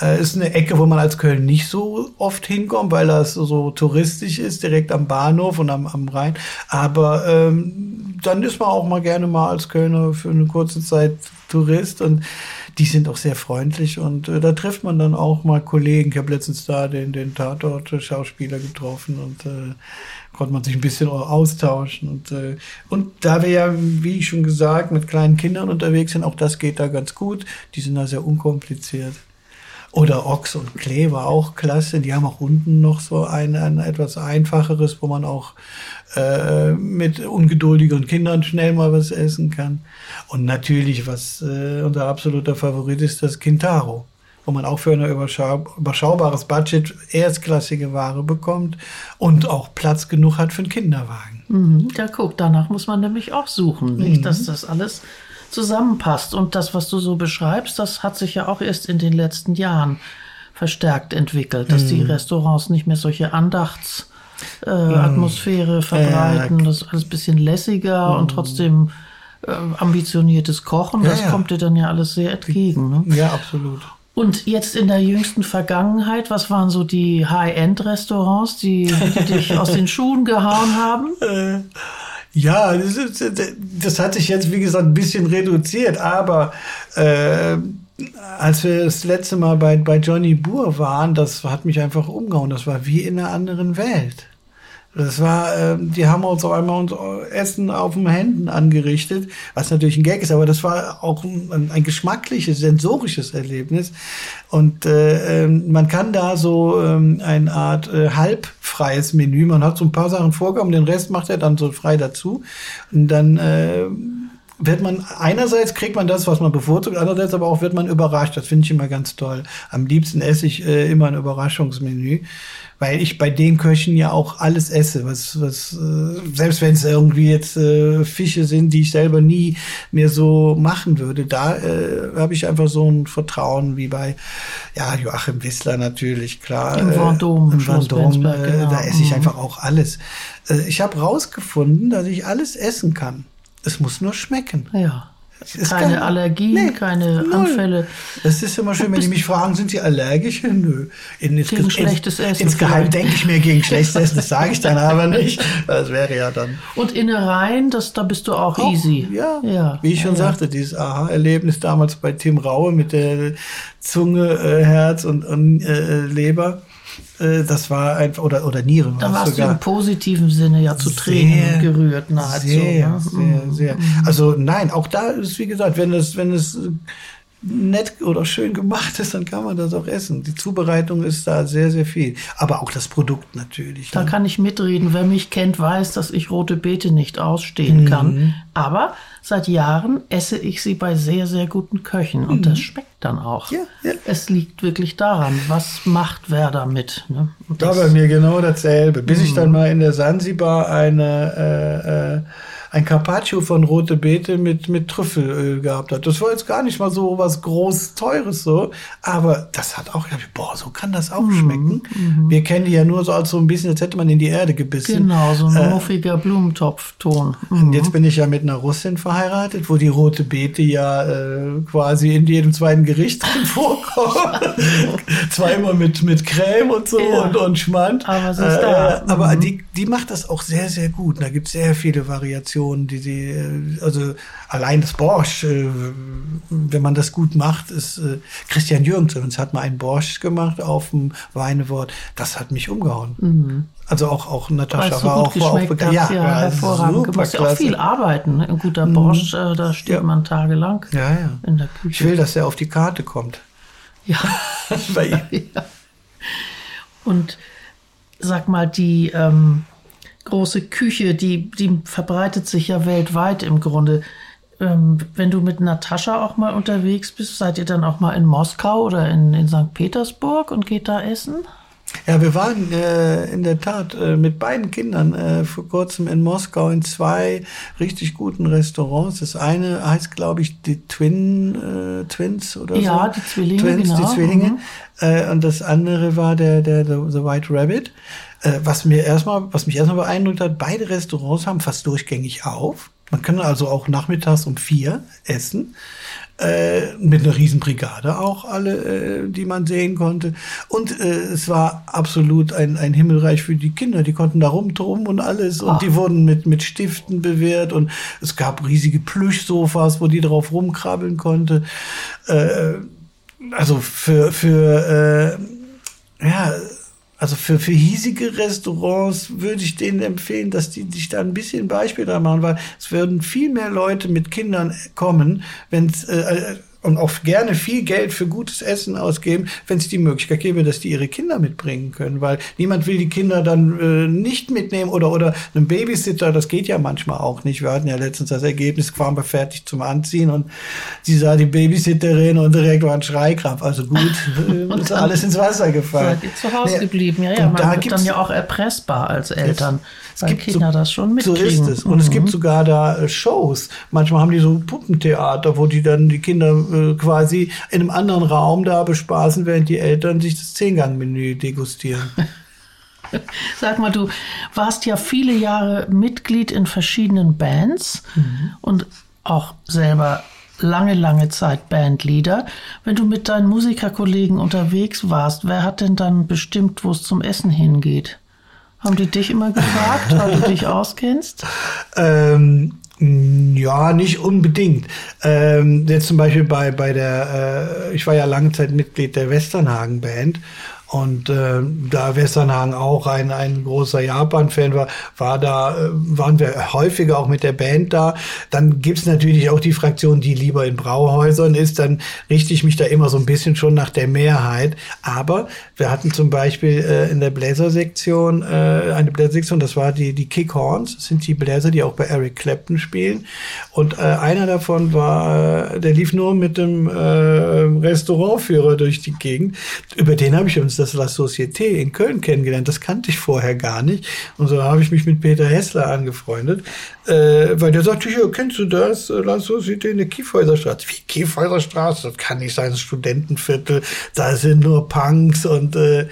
Äh, ist eine Ecke, wo man als Köln nicht so oft hinkommt, weil das so, so touristisch ist, direkt am Bahnhof und am, am Rhein. Aber ähm, dann ist man auch mal gerne mal als Kölner für eine kurze Zeit Tourist und die sind auch sehr freundlich und äh, da trifft man dann auch mal Kollegen. Ich habe letztens da den, den Tatort-Schauspieler getroffen und äh, konnte man sich ein bisschen austauschen. Und, äh, und da wir ja, wie ich schon gesagt, mit kleinen Kindern unterwegs sind, auch das geht da ganz gut. Die sind da sehr unkompliziert. Oder Ochs und Klee war auch klasse. Die haben auch unten noch so ein, ein etwas einfacheres, wo man auch äh, mit ungeduldigeren Kindern schnell mal was essen kann. Und natürlich, was äh, unser absoluter Favorit ist, das Kintaro wo man auch für ein überschaubares Budget erstklassige Ware bekommt und auch Platz genug hat für einen Kinderwagen. Mhm, ja, guck, danach muss man nämlich auch suchen, nicht, mhm. dass das alles zusammenpasst. Und das, was du so beschreibst, das hat sich ja auch erst in den letzten Jahren verstärkt entwickelt, dass mhm. die Restaurants nicht mehr solche Andachtsatmosphäre äh, verbreiten, äh, das ist alles ein bisschen lässiger und mhm. trotzdem äh, ambitioniertes Kochen, das ja, ja. kommt dir dann ja alles sehr entgegen. Ne? Ja, absolut. Und jetzt in der jüngsten Vergangenheit, was waren so die High-End-Restaurants, die, die dich aus den Schuhen gehauen haben? Äh, ja, das, ist, das, hat sich jetzt, wie gesagt, ein bisschen reduziert, aber äh, als wir das letzte Mal bei, bei Johnny Boer waren, das hat mich einfach umgehauen. Das war wie in einer anderen Welt. Das war, äh, die haben uns auf einmal unser Essen auf den Händen angerichtet, was natürlich ein Gag ist, aber das war auch ein, ein geschmackliches, sensorisches Erlebnis. Und äh, ähm, man kann da so ähm, eine Art äh, halbfreies Menü, man hat so ein paar Sachen vorgenommen, den Rest macht er dann so frei dazu. Und dann äh, wird man, einerseits kriegt man das, was man bevorzugt, andererseits aber auch wird man überrascht. Das finde ich immer ganz toll. Am liebsten esse ich äh, immer ein Überraschungsmenü weil ich bei den Köchen ja auch alles esse, was, was äh, selbst wenn es irgendwie jetzt äh, Fische sind, die ich selber nie mehr so machen würde, da äh, habe ich einfach so ein Vertrauen wie bei ja Joachim Wissler natürlich klar. Im Vendôme, im Vendôme, äh, genau. da esse ich mhm. einfach auch alles. Äh, ich habe rausgefunden, dass ich alles essen kann. Es muss nur schmecken. Ja. Keine Allergien, nee, keine null. Anfälle. Das ist immer schön, wenn die mich fragen, sind sie allergisch? Nö. In, ins, gegen schlechtes Essen. Insgeheim denke ich mir gegen schlechtes Essen, das sage ich dann aber nicht. Das wäre ja dann. Und Innereien, das, da bist du auch, auch easy. Ja, ja, wie ich schon ja, sagte, dieses Aha-Erlebnis damals bei Tim Raue mit der Zunge, äh, Herz und, und äh, Leber äh, das war einfach, oder, oder Nieren. Da warst sogar. du im positiven Sinne ja zu Tränen gerührt nahezu. Sehr, ne? sehr, mhm. sehr. Also nein, auch da ist, wie gesagt, wenn es, wenn es nett oder schön gemacht ist, dann kann man das auch essen. Die Zubereitung ist da sehr, sehr viel. Aber auch das Produkt natürlich. Da ne? kann ich mitreden. Wer mich kennt, weiß, dass ich rote Beete nicht ausstehen mhm. kann. Aber seit Jahren esse ich sie bei sehr, sehr guten Köchen. Und mhm. das schmeckt dann auch. Ja, ja. Es liegt wirklich daran, was macht wer damit. Ne? da bei mir genau dasselbe. Bis ich mhm. dann mal in der Sansibar eine äh, äh, ein Carpaccio von Rote Beete mit, mit Trüffelöl gehabt hat. Das war jetzt gar nicht mal so was groß Teures so, aber das hat auch, boah, so kann das auch mhm. schmecken. Mhm. Wir kennen die ja nur so als so ein bisschen, als hätte man in die Erde gebissen. Genau, so ein äh, muffiger Blumentopfton. Mhm. Und jetzt bin ich ja mit einer Russin verheiratet, wo die Rote Beete ja äh, quasi in jedem zweiten Gericht drin vorkommt. Zweimal mit, mit Creme und so ja. und, und Schmand. Aber, sie ist da. Äh, aber mhm. die, die macht das auch sehr, sehr gut. Da gibt es sehr viele Variationen. Kombinationen, die sie, äh, also allein das Borsch, äh, wenn man das gut macht, ist äh, Christian Jürgens, hat mal ein Borsch gemacht auf dem Weinewort, das hat mich umgehauen. Mhm. Also auch, auch Natascha war auch, war auch bekannt. Ja, ja, hervorragend. Du musst ja auch viel arbeiten. Ne? Ein guter mhm. Borsch, da steht ja. man tagelang ja, ja. in der Küche. Ich will, dass er auf die Karte kommt. Ja. Bei ihm. ja. Und sag mal, die, ähm, große Küche, die, die verbreitet sich ja weltweit im Grunde. Ähm, wenn du mit Natascha auch mal unterwegs bist, seid ihr dann auch mal in Moskau oder in, in St. Petersburg und geht da essen? Ja, wir waren äh, in der Tat äh, mit beiden Kindern äh, vor kurzem in Moskau in zwei richtig guten Restaurants. Das eine heißt, glaube ich, die Twin äh, Twins oder ja, so. Ja, die Zwillinge, Twins, genau. die Zwillinge. Mhm. Äh, und das andere war der, der, der The White Rabbit. Äh, was mir erstmal, was mich erstmal beeindruckt hat, beide Restaurants haben fast durchgängig auf. Man kann also auch nachmittags um vier essen. Äh, mit einer Riesenbrigade auch alle, äh, die man sehen konnte. Und äh, es war absolut ein, ein Himmelreich für die Kinder. Die konnten da rumtoben und alles. Und Ach. die wurden mit, mit Stiften bewehrt. Und es gab riesige Plüschsofas, wo die drauf rumkrabbeln konnte. Äh, also für, für äh, ja, also für, für hiesige Restaurants würde ich denen empfehlen, dass die sich da ein bisschen Beispiel dran machen, weil es würden viel mehr Leute mit Kindern kommen, wenn es äh, und auch gerne viel Geld für gutes Essen ausgeben, wenn es die Möglichkeit gäbe, dass die ihre Kinder mitbringen können, weil niemand will die Kinder dann äh, nicht mitnehmen oder oder einen Babysitter, das geht ja manchmal auch nicht. Wir hatten ja letztens das Ergebnis, waren wir fertig zum Anziehen und sie sah die Babysitterin und direkt war ein Schreikrampf. Also gut, äh, ist alles ins Wasser gefallen. Seid zu Hause Nee, geblieben? Ja, ja, man da wird dann ja auch erpressbar als Eltern, es weil gibt Kinder so- das schon So mitkriegen. ist es. Und es gibt Mhm. sogar da äh, Shows. Manchmal haben die so Puppentheater, wo die dann die Kinder äh, quasi in einem anderen Raum da bespaßen, während die Eltern sich das Zehngang-Menü degustieren. Sag mal, du warst ja viele Jahre Mitglied in verschiedenen Bands und auch selber lange, lange Zeit Bandleader. Wenn du mit deinen Musikerkollegen unterwegs warst, wer hat denn dann bestimmt, wo es zum Essen hingeht? Haben die dich immer gefragt, weil du dich auskennst? Ähm, ja, nicht unbedingt. Ähm, jetzt zum Beispiel bei, bei der, äh, ich war ja lange Zeit Mitglied der Westernhagen Band. Und äh, da Westernhagen auch ein, ein großer Japan-Fan war, war da, äh, waren wir häufiger auch mit der Band da. Dann gibt's natürlich auch die Fraktion, die lieber in Brauhäusern ist. Dann richte ich mich da immer so ein bisschen schon nach der Mehrheit. Aber wir hatten zum Beispiel äh, in der Bläsersektion äh, eine Bläsersektion, das war die, die Kickhorns. Das sind die Bläser, die auch bei Eric Clapton spielen. Und äh, einer davon war, äh, der lief nur mit dem äh, Restaurantführer durch die Gegend. Über den habe ich uns das La Société in Köln kennengelernt. Das kannte ich vorher gar nicht. Und so habe ich mich mit Peter Hessler angefreundet, äh, weil der sagte, hier, kennst du das? La Société in der Kiefhäuserstraße. Wie Kiefhäuserstraße? Das kann nicht sein, das Studentenviertel. Da sind nur Punks und äh,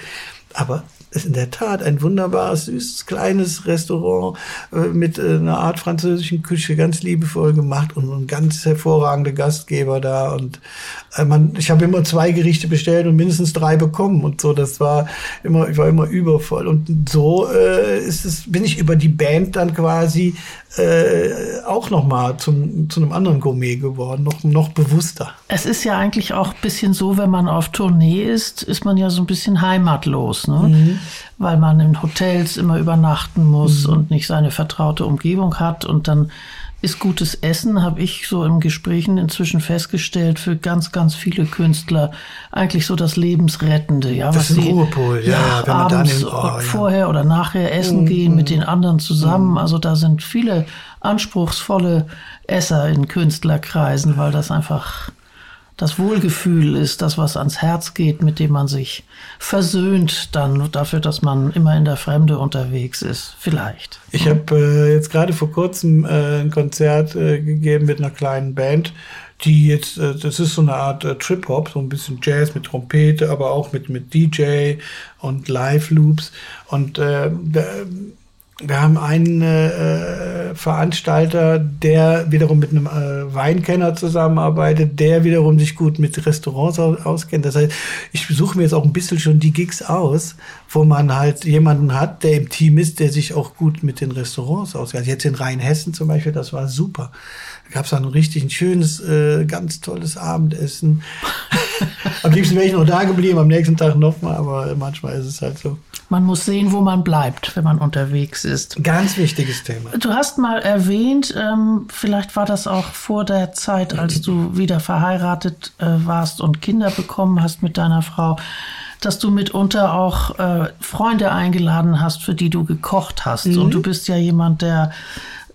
aber ist in der Tat ein wunderbares, süßes, kleines Restaurant äh, mit äh, einer Art französischen Küche, ganz liebevoll gemacht und ein ganz hervorragende Gastgeber da. Und äh, man, ich habe immer zwei Gerichte bestellt und mindestens drei bekommen und so. Das war immer, ich war immer übervoll. Und so ist es, bin ich über die Band dann quasi auch noch mal zum zu einem anderen Gourmet geworden, noch noch bewusster. Es ist ja eigentlich auch ein bisschen so, wenn man auf Tournee ist, ist man ja so ein bisschen heimatlos, ne? Mhm. Weil man in Hotels immer übernachten muss und nicht seine vertraute Umgebung hat. Und dann ist gutes Essen, habe ich so in Gesprächen inzwischen festgestellt, für ganz, ganz viele Künstler eigentlich so das Lebensrettende. Ja, Das ist ein sie Ruhepol, ja, ja, wenn man da nimmt, oh, ja. Mhm, vorher oder nachher essen gehen mit den anderen zusammen. Also da sind viele anspruchsvolle Esser in Künstlerkreisen, weil das einfach das Wohlgefühl ist, das, was ans Herz geht, mit dem man sich versöhnt dann dafür, dass man immer in der Fremde unterwegs ist. Vielleicht. Ich habe äh, jetzt gerade vor kurzem äh, ein Konzert äh, gegeben mit einer kleinen Band, die jetzt, äh, das ist so eine Art äh, Trip-Hop, so ein bisschen Jazz mit Trompete, aber auch mit, mit DJ und Live-Loops. Und äh, da, wir haben einen äh, Veranstalter, der wiederum mit einem äh, Weinkenner zusammenarbeitet, der wiederum sich gut mit Restaurants aus, auskennt. Das heißt, ich suche mir jetzt auch ein bisschen schon die Gigs aus, wo man halt jemanden hat, der im Team ist, der sich auch gut mit den Restaurants auskennt. Also jetzt in Rheinhessen zum Beispiel, das war super. Da gab es dann richtig ein schönes, äh, ganz tolles Abendessen. Am liebsten wäre ich noch da geblieben, am nächsten Tag nochmal, aber manchmal ist es halt so. Man muss sehen, wo man bleibt, wenn man unterwegs ist. Ganz wichtiges Thema. Du hast mal erwähnt, ähm, vielleicht war das auch vor der Zeit, als du wieder verheiratet äh, warst und Kinder bekommen hast mit deiner Frau, dass du mitunter auch äh, Freunde eingeladen hast, für die du gekocht hast. Und du bist ja jemand, der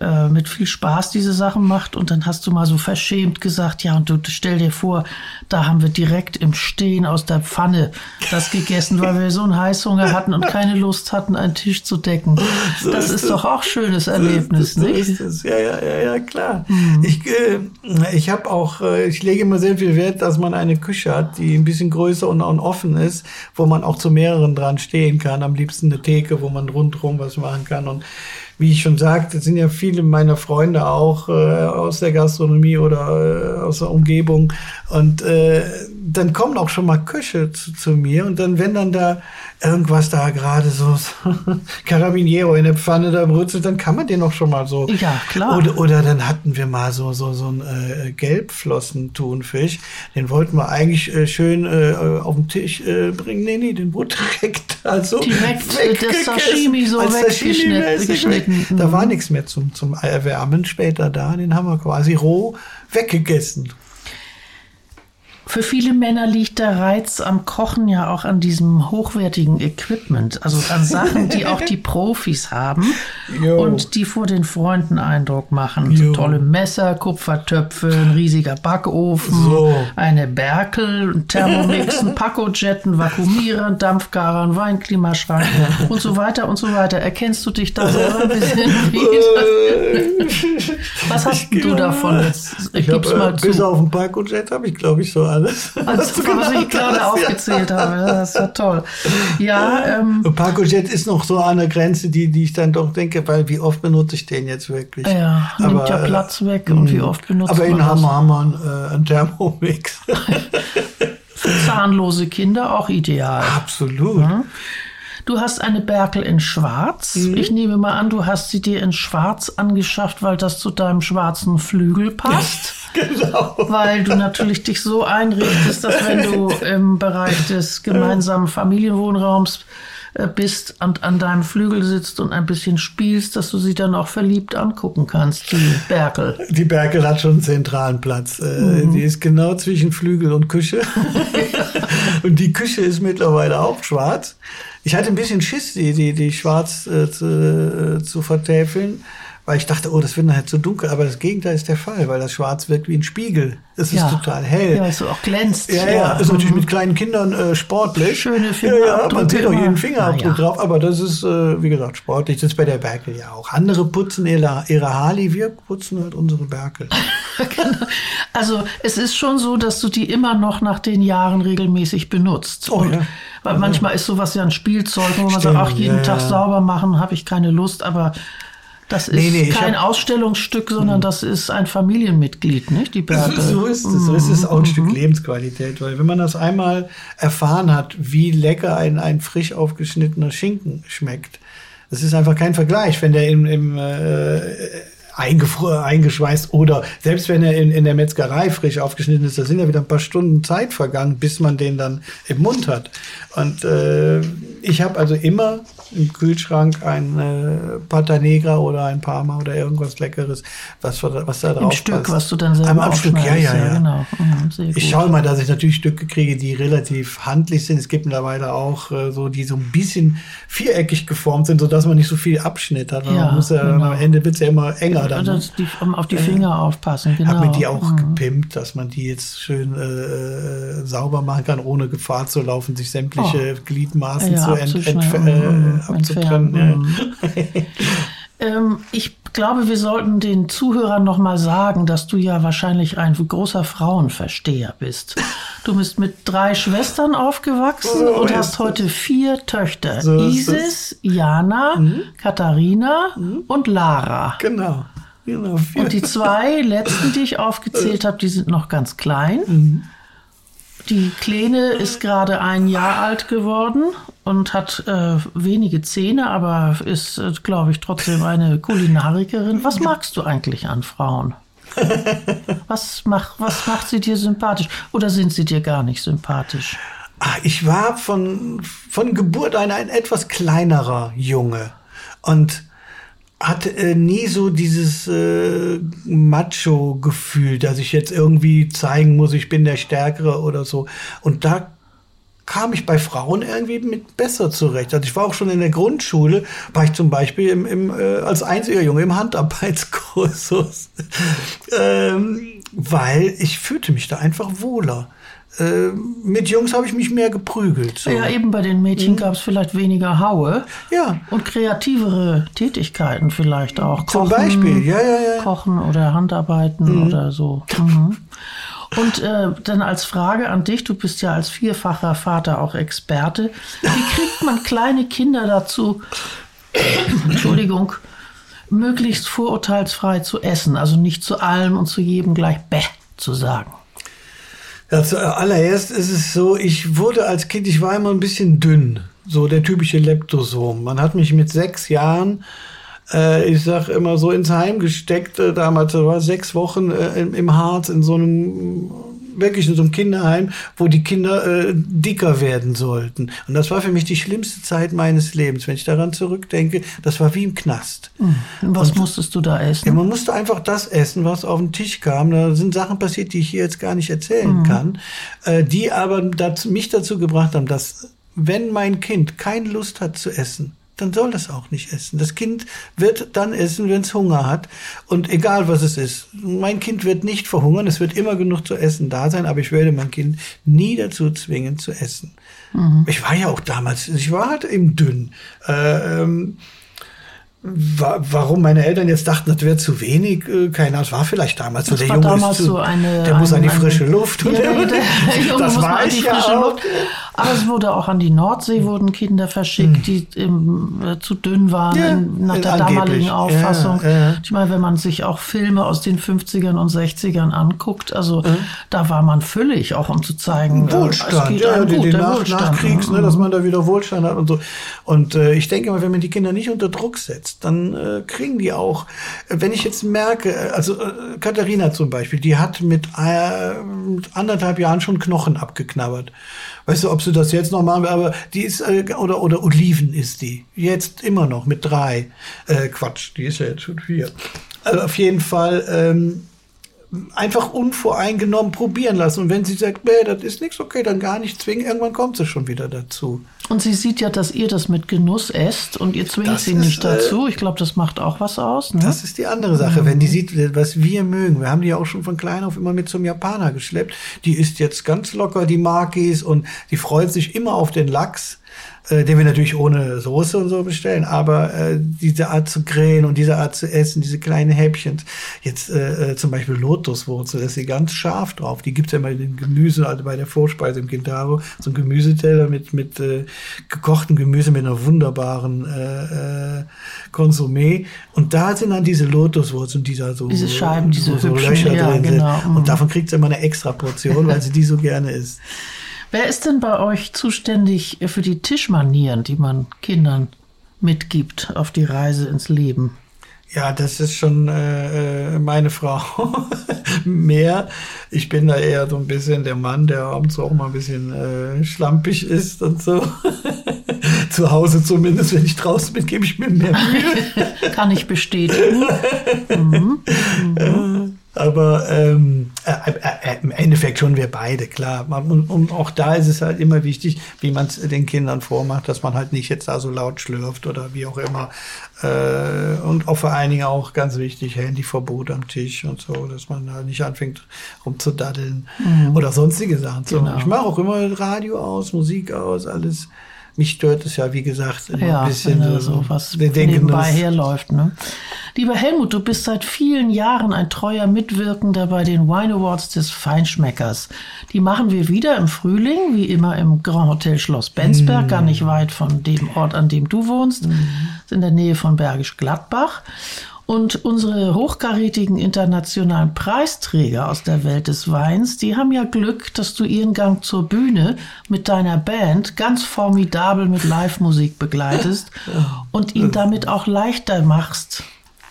äh, mit viel Spaß diese Sachen macht und dann hast du mal so verschämt gesagt, ja, und du stell dir vor, da haben wir direkt im Stehen aus der Pfanne das gegessen, weil wir so einen Heißhunger hatten und keine Lust hatten, einen Tisch zu decken. So das ist, ist doch auch schönes Erlebnis, so nicht? Ist es. Ja, ja, ja, ja, klar. Mhm. Ich, äh, ich habe auch, äh, ich lege immer sehr viel Wert, dass man eine Küche hat, die ein bisschen größer und, und offen ist, wo man auch zu mehreren dran stehen kann. Am liebsten eine Theke, wo man rundherum was machen kann und wie ich schon sagte, sind ja viele meiner Freunde auch äh, aus der Gastronomie oder äh, aus der Umgebung. Und äh, dann kommen auch schon mal Köche zu, zu mir und dann, wenn dann da irgendwas da gerade so, so Carabiniero in der Pfanne da brützelt, dann kann man den auch schon mal so. Ja, klar. Oder, oder dann hatten wir mal so, so, so ein äh, Gelbflossen-Thunfisch. Den wollten wir eigentlich äh, schön äh, auf den Tisch äh, bringen. Nee, nee, den wurde direkt also direkt das Sashimi so weggeschnitten. Da war nichts mehr zum, zum Erwärmen später da. Den haben wir quasi roh weggegessen. Für viele Männer liegt der Reiz am Kochen ja auch an diesem hochwertigen Equipment, also an Sachen, die auch die Profis haben jo. und die vor den Freunden Eindruck machen. So tolle Messer, Kupfertöpfe, ein riesiger Backofen, so. eine Berkel, ein Thermomix, ein Pacojet, ein Vakuumierer, ein Dampfgarer, ein Weinklimaschrank und so weiter und so weiter. Erkennst du dich da selber ein bisschen wieder? Was hast ich, du davon jetzt? Ich Gib's hab, mal äh, zu. Bis auf ein Pacojet habe ich, glaube ich, so alles. Also, was ich gerade aufgezählt habe. Das ist ja toll. Ja, ähm, Pacojet ist noch so an der Grenze, die, die ich dann doch denke, weil wie oft benutze ich den jetzt wirklich? Ja, aber, nimmt ja Platz weg und wie mm. oft benutzt aber man Aber in Hammer haben wir einen, äh, Thermomix. Für zahnlose Kinder auch ideal. Absolut. Ja. Du hast eine Berkel in Schwarz. Mhm. Ich nehme mal an, du hast sie dir in Schwarz angeschafft, weil das zu deinem schwarzen Flügel passt. genau. Weil du natürlich dich so einrichtest, dass wenn du im Bereich des gemeinsamen Familienwohnraums bist und an deinem Flügel sitzt und ein bisschen spielst, dass du sie dann auch verliebt angucken kannst, die Berkel. Die Berkel hat schon einen zentralen Platz. Äh, mhm. Die ist genau zwischen Flügel und Küche. und die Küche ist mittlerweile auch schwarz. Ich hatte ein bisschen Schiss, die, die, die schwarz äh, zu, äh, zu vertäfeln weil ich dachte, oh, das wird nachher zu dunkel. Aber das Gegenteil ist der Fall, weil das Schwarz wirkt wie ein Spiegel. Es ja. ist total hell. Ja, es auch glänzt. Ja, ja, ja. ist natürlich mit kleinen Kindern äh, sportlich. Schöne Fingerabdrücke. Ja, ja, man sieht auch jeden Fingerabdruck drauf, aber das ist, äh, wie gesagt, sportlich. Das ist bei der Berkel ja auch. Andere putzen ihre, ihre Harley, wir putzen halt unsere Berkel. genau. Also es ist schon so, dass du die immer noch nach den Jahren regelmäßig benutzt. Oh, Und, ja. Weil manchmal ist sowas ja ein Spielzeug, wo man Stimmt, sagt, ach, jeden Tag sauber machen, habe ich keine Lust, aber das ist nee, nee, kein hab, Ausstellungsstück, sondern hm. das ist ein Familienmitglied, nicht? Die Berke. So ist es. So ist es auch ein mhm. Stück Lebensqualität, weil wenn man das einmal erfahren hat, wie lecker ein, ein frisch aufgeschnittener Schinken schmeckt, das ist einfach kein Vergleich, wenn der im, im äh, eingeschweißt oder selbst wenn er in, in der Metzgerei frisch aufgeschnitten ist, da sind ja wieder ein paar Stunden Zeit vergangen, bis man den dann im Mund hat. Und äh, ich habe also immer im Kühlschrank ein äh, Pata Negra oder ein Parma oder irgendwas Leckeres, was, was da drauf Im Stück, passt. was du dann selber Am Stück, ja, ja, ja. Genau. Mhm, ich schaue mal, dass ich natürlich Stücke kriege, die relativ handlich sind. Es gibt mittlerweile auch äh, so, die so ein bisschen viereckig geformt sind, sodass man nicht so viel Abschnitt hat. Ja, man muss ja, genau. am Ende wird es ja immer enger dann. Ne? Die, auf die Finger äh, aufpassen, genau. Habe mir die auch mhm. gepimpt, dass man die jetzt schön äh, äh, sauber machen kann, ohne Gefahr zu laufen, sich sämtliche oh. Gliedmaßen ja, zu ent, ent, äh, abzutrennen. Ja. Mhm. ähm, ich glaube, wir sollten den Zuhörern noch mal sagen, dass du ja wahrscheinlich ein großer Frauenversteher bist. Du bist mit drei Schwestern aufgewachsen oh, und hast heute vier Töchter. So Isis, Jana, mhm. Katharina mhm. und Lara. Genau. Genau und die zwei letzten, die ich aufgezählt habe, die sind noch ganz klein. Mhm. Die Kleine ist gerade ein Jahr alt geworden und hat äh, wenige Zähne, aber ist, äh, glaube ich, trotzdem eine Kulinarikerin. Was magst du eigentlich an Frauen? was, mach, was macht sie dir sympathisch? Oder sind sie dir gar nicht sympathisch? Ah, ich war von, von Geburt ein, ein etwas kleinerer Junge. Und hatte äh, nie so dieses äh, Macho-Gefühl, dass ich jetzt irgendwie zeigen muss, ich bin der Stärkere oder so. Und da kam ich bei Frauen irgendwie mit besser zurecht. Also ich war auch schon in der Grundschule, war ich zum Beispiel im, im, äh, als einziger Junge im Handarbeitskursus, ähm, weil ich fühlte mich da einfach wohler. Äh, mit Jungs habe ich mich mehr geprügelt. So. Ja, eben bei den Mädchen mhm. gab es vielleicht weniger Haue. Ja. Und kreativere Tätigkeiten vielleicht auch. Zum Kochen, Beispiel, ja, ja, ja. Kochen oder Handarbeiten mhm. oder so. Mhm. Und äh, dann als Frage an dich, du bist ja als vierfacher Vater auch Experte. Wie kriegt man kleine Kinder dazu, Entschuldigung, möglichst vorurteilsfrei zu essen? Also nicht zu allem und zu jedem gleich Bäh zu sagen. Ja, zuallererst ist es so, ich wurde als Kind, ich war immer ein bisschen dünn. So der typische Leptosom. Man hat mich mit sechs Jahren äh, ich sag immer so ins Heim gesteckt. Äh, damals war sechs Wochen äh, im, im Harz in so einem wirklich in so einem Kinderheim, wo die Kinder äh, dicker werden sollten. Und das war für mich die schlimmste Zeit meines Lebens. Wenn ich daran zurückdenke, das war wie im Knast. Mhm. Was Und, musstest du da essen? Ja, man musste einfach das essen, was auf den Tisch kam. Da sind Sachen passiert, die ich hier jetzt gar nicht erzählen mhm. kann, äh, die aber dazu, mich dazu gebracht haben, dass wenn mein Kind keine Lust hat zu essen, dann soll das auch nicht essen. Das Kind wird dann essen, wenn es Hunger hat. Und egal was es ist. Mein Kind wird nicht verhungern. Es wird immer genug zu essen da sein, aber ich werde mein Kind nie dazu zwingen zu essen. Mhm. Ich war ja auch damals, ich war halt eben dünn. Äh, ähm, warum meine Eltern jetzt dachten, das wäre zu wenig, äh, keine Ahnung, es war vielleicht damals so. Der Junge ist zu, so eine, der muss an die frische Luft. Ja, der, der, Junge das muss war an die frische ja Luft. Aber es wurde auch an die Nordsee wurden Kinder verschickt, hm. die im, äh, zu dünn waren ja, in, nach der angeblich. damaligen Auffassung. Ja. Ich meine, wenn man sich auch Filme aus den 50ern und 60ern anguckt, also mhm. da war man füllig, auch um zu zeigen, äh, Wohlstand, es geht ja, gut, den Nach Wohlstand. Nachkriegs, ne, dass man da wieder Wohlstand hat und so. Und äh, ich denke mal, wenn man die Kinder nicht unter Druck setzt, dann äh, kriegen die auch, wenn ich jetzt merke, äh, also äh, Katharina zum Beispiel, die hat mit, äh, mit anderthalb Jahren schon Knochen abgeknabbert. Weißt du, ob sie das jetzt noch machen, aber die ist, äh, oder, oder Oliven ist die. Jetzt immer noch mit drei. Äh, Quatsch, die ist ja jetzt schon vier. Also auf jeden Fall, ähm, einfach unvoreingenommen probieren lassen. Und wenn sie sagt, nee, das ist nichts, okay, dann gar nicht zwingen, irgendwann kommt sie schon wieder dazu. Und sie sieht ja, dass ihr das mit Genuss esst und ihr zwingt das sie ist, nicht dazu. Äh, ich glaube, das macht auch was aus. Ne? Das ist die andere Sache. Mhm. Wenn die sieht, was wir mögen. Wir haben die ja auch schon von klein auf immer mit zum Japaner geschleppt. Die isst jetzt ganz locker die Makis und die freut sich immer auf den Lachs äh, den wir natürlich ohne Soße und so bestellen, aber äh, diese Art zu grillen und diese Art zu essen, diese kleinen Häppchen, jetzt äh, äh zum Beispiel Lotuswurzel, da ist sie ganz scharf drauf. Die gibt's ja immer in den Gemüse, also bei der Vorspeise im Kintaro, so ein Gemüseteller mit, mit äh, gekochtem Gemüse mit einer wunderbaren äh, äh, Konsumé. Und da sind dann diese Lotuswurzeln, die da so, diese Scheiben, diese so, so Löcher ja, drin genau. sind. Und mhm. davon kriegt sie immer eine extra Portion, weil sie die so gerne isst. Wer ist denn bei euch zuständig für die Tischmanieren, die man Kindern mitgibt auf die Reise ins Leben? Ja, das ist schon äh, äh meine Frau. Mehr. Ich bin da eher so ein bisschen der Mann, der abends auch mal ein bisschen äh, schlampig ist und so. Zu Hause zumindest, wenn ich draußen bin, gebe ich mir mehr Mühe. Kann ich bestätigen. Mhm. Mhm. Aber ähm, äh, äh, äh, im Endeffekt schon wir beide, klar. Und, und, auch da ist es halt immer wichtig, wie man es den Kindern vormacht, dass man halt nicht jetzt da so laut schlürft oder wie auch immer. Äh, und auch vor allen Dingen auch ganz wichtig, Handyverbot am Tisch und so, dass man da nicht anfängt rumzudaddeln mhm. oder sonstige Sachen zu genau. Ich mache auch immer Radio aus, Musik aus, alles mich stört es ja, wie gesagt, ja, ein bisschen so, so was nebenbei herläuft. Ne? Lieber Helmut, du bist seit vielen Jahren ein treuer Mitwirkender bei den Wine Awards des Feinschmeckers. Die machen wir wieder im Frühling, wie immer im Grand Hotel Schloss Bensberg, mm. gar nicht weit von dem Ort, an dem du wohnst, mm. in der Nähe von Bergisch Gladbach. Und unsere hochkarätigen internationalen Preisträger aus der Welt des Weins, die haben ja Glück, dass du ihren Gang zur Bühne mit deiner Band ganz formidabel mit Live-Musik begleitest und ihn damit auch leichter machst,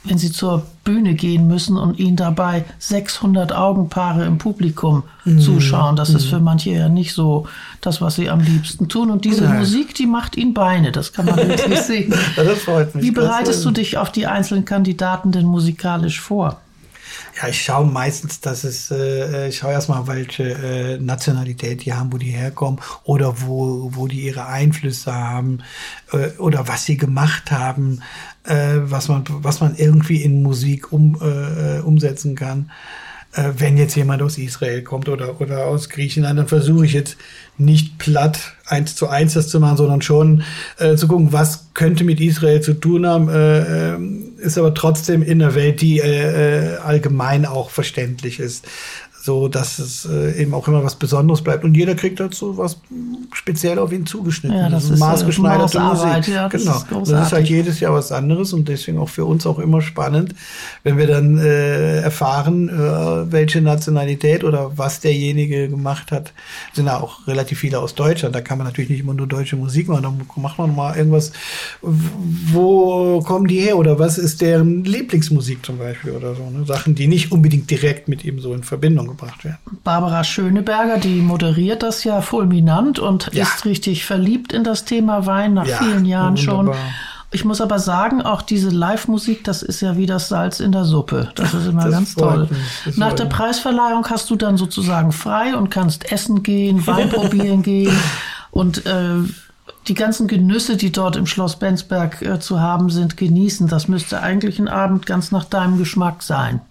wenn sie zur Bühne gehen müssen und ihnen dabei 600 Augenpaare im Publikum mm. zuschauen. Das mm. ist für manche ja nicht so das, was sie am liebsten tun. Und diese Nein. Musik, die macht ihnen Beine. Das kann man wirklich sehen. das freut mich. Wie bereitest du dich auf die einzelnen Kandidaten denn musikalisch vor? Ja, ich schaue meistens, dass es, äh, ich schaue erstmal, welche äh, Nationalität die haben, wo die herkommen oder wo, wo die ihre Einflüsse haben äh, oder was sie gemacht haben, äh, was, man, was man irgendwie in Musik um, äh, umsetzen kann. Äh, wenn jetzt jemand aus Israel kommt oder, oder aus Griechenland, dann versuche ich jetzt nicht platt eins zu eins das zu machen, sondern schon äh, zu gucken, was könnte mit Israel zu tun haben, äh, äh, ist aber trotzdem in der Welt, die äh, äh allgemein auch verständlich ist so dass es äh, eben auch immer was Besonderes bleibt und jeder kriegt dazu was speziell auf ihn zugeschnitten. Ja, das, das ist maßgeschneiderte Musik. Ja, das genau. Ist das ist halt jedes Jahr was anderes und deswegen auch für uns auch immer spannend, wenn wir dann äh, erfahren, äh, welche Nationalität oder was derjenige gemacht hat. Sind ja auch relativ viele aus Deutschland. Da kann man natürlich nicht immer nur deutsche Musik machen. Da macht man mal irgendwas. Wo kommen die her oder was ist deren Lieblingsmusik zum Beispiel oder so? Ne? Sachen, die nicht unbedingt direkt mit ihm so in Verbindung gebracht werden. Barbara Schöneberger, die moderiert das ja fulminant und ja. ist richtig verliebt in das Thema Wein nach ja, vielen Jahren wunderbar. schon. Ich muss aber sagen, auch diese Live-Musik, das ist ja wie das Salz in der Suppe. Das ist immer das ganz toll. Nach der Preisverleihung hast du dann sozusagen frei und kannst essen gehen, Wein probieren gehen und äh, die ganzen Genüsse, die dort im Schloss Bensberg äh, zu haben sind, genießen. Das müsste eigentlich ein Abend ganz nach deinem Geschmack sein.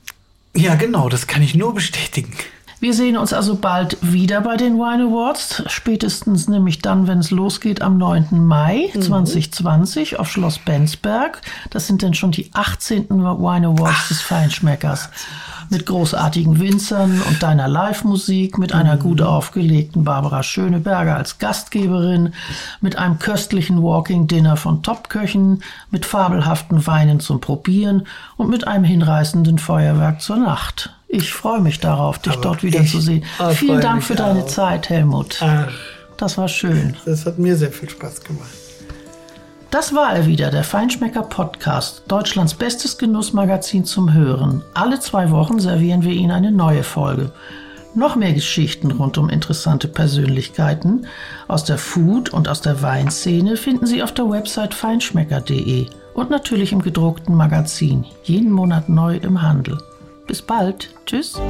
Ja, genau, das kann ich nur bestätigen. Wir sehen uns also bald wieder bei den Wine Awards, spätestens nämlich dann, wenn es losgeht am 9. Mai mhm. 2020 auf Schloss Bensberg. Das sind dann schon die 18. Wine Awards Ach. des Feinschmeckers mit großartigen Winzern und deiner Live-Musik, mit einer mhm. gut aufgelegten Barbara Schöneberger als Gastgeberin, mit einem köstlichen Walking Dinner von Topköchen, mit fabelhaften Weinen zum Probieren und mit einem hinreißenden Feuerwerk zur Nacht. Ich freue mich darauf, dich Aber dort wiederzusehen. Vielen Dank für deine auch. Zeit, Helmut. Ach, das war schön. Das hat mir sehr viel Spaß gemacht. Das war er wieder, der Feinschmecker Podcast, Deutschlands bestes Genussmagazin zum Hören. Alle zwei Wochen servieren wir Ihnen eine neue Folge. Noch mehr Geschichten rund um interessante Persönlichkeiten aus der Food- und aus der Weinszene finden Sie auf der Website feinschmecker.de und natürlich im gedruckten Magazin, jeden Monat neu im Handel. Bis bald. Tschüss.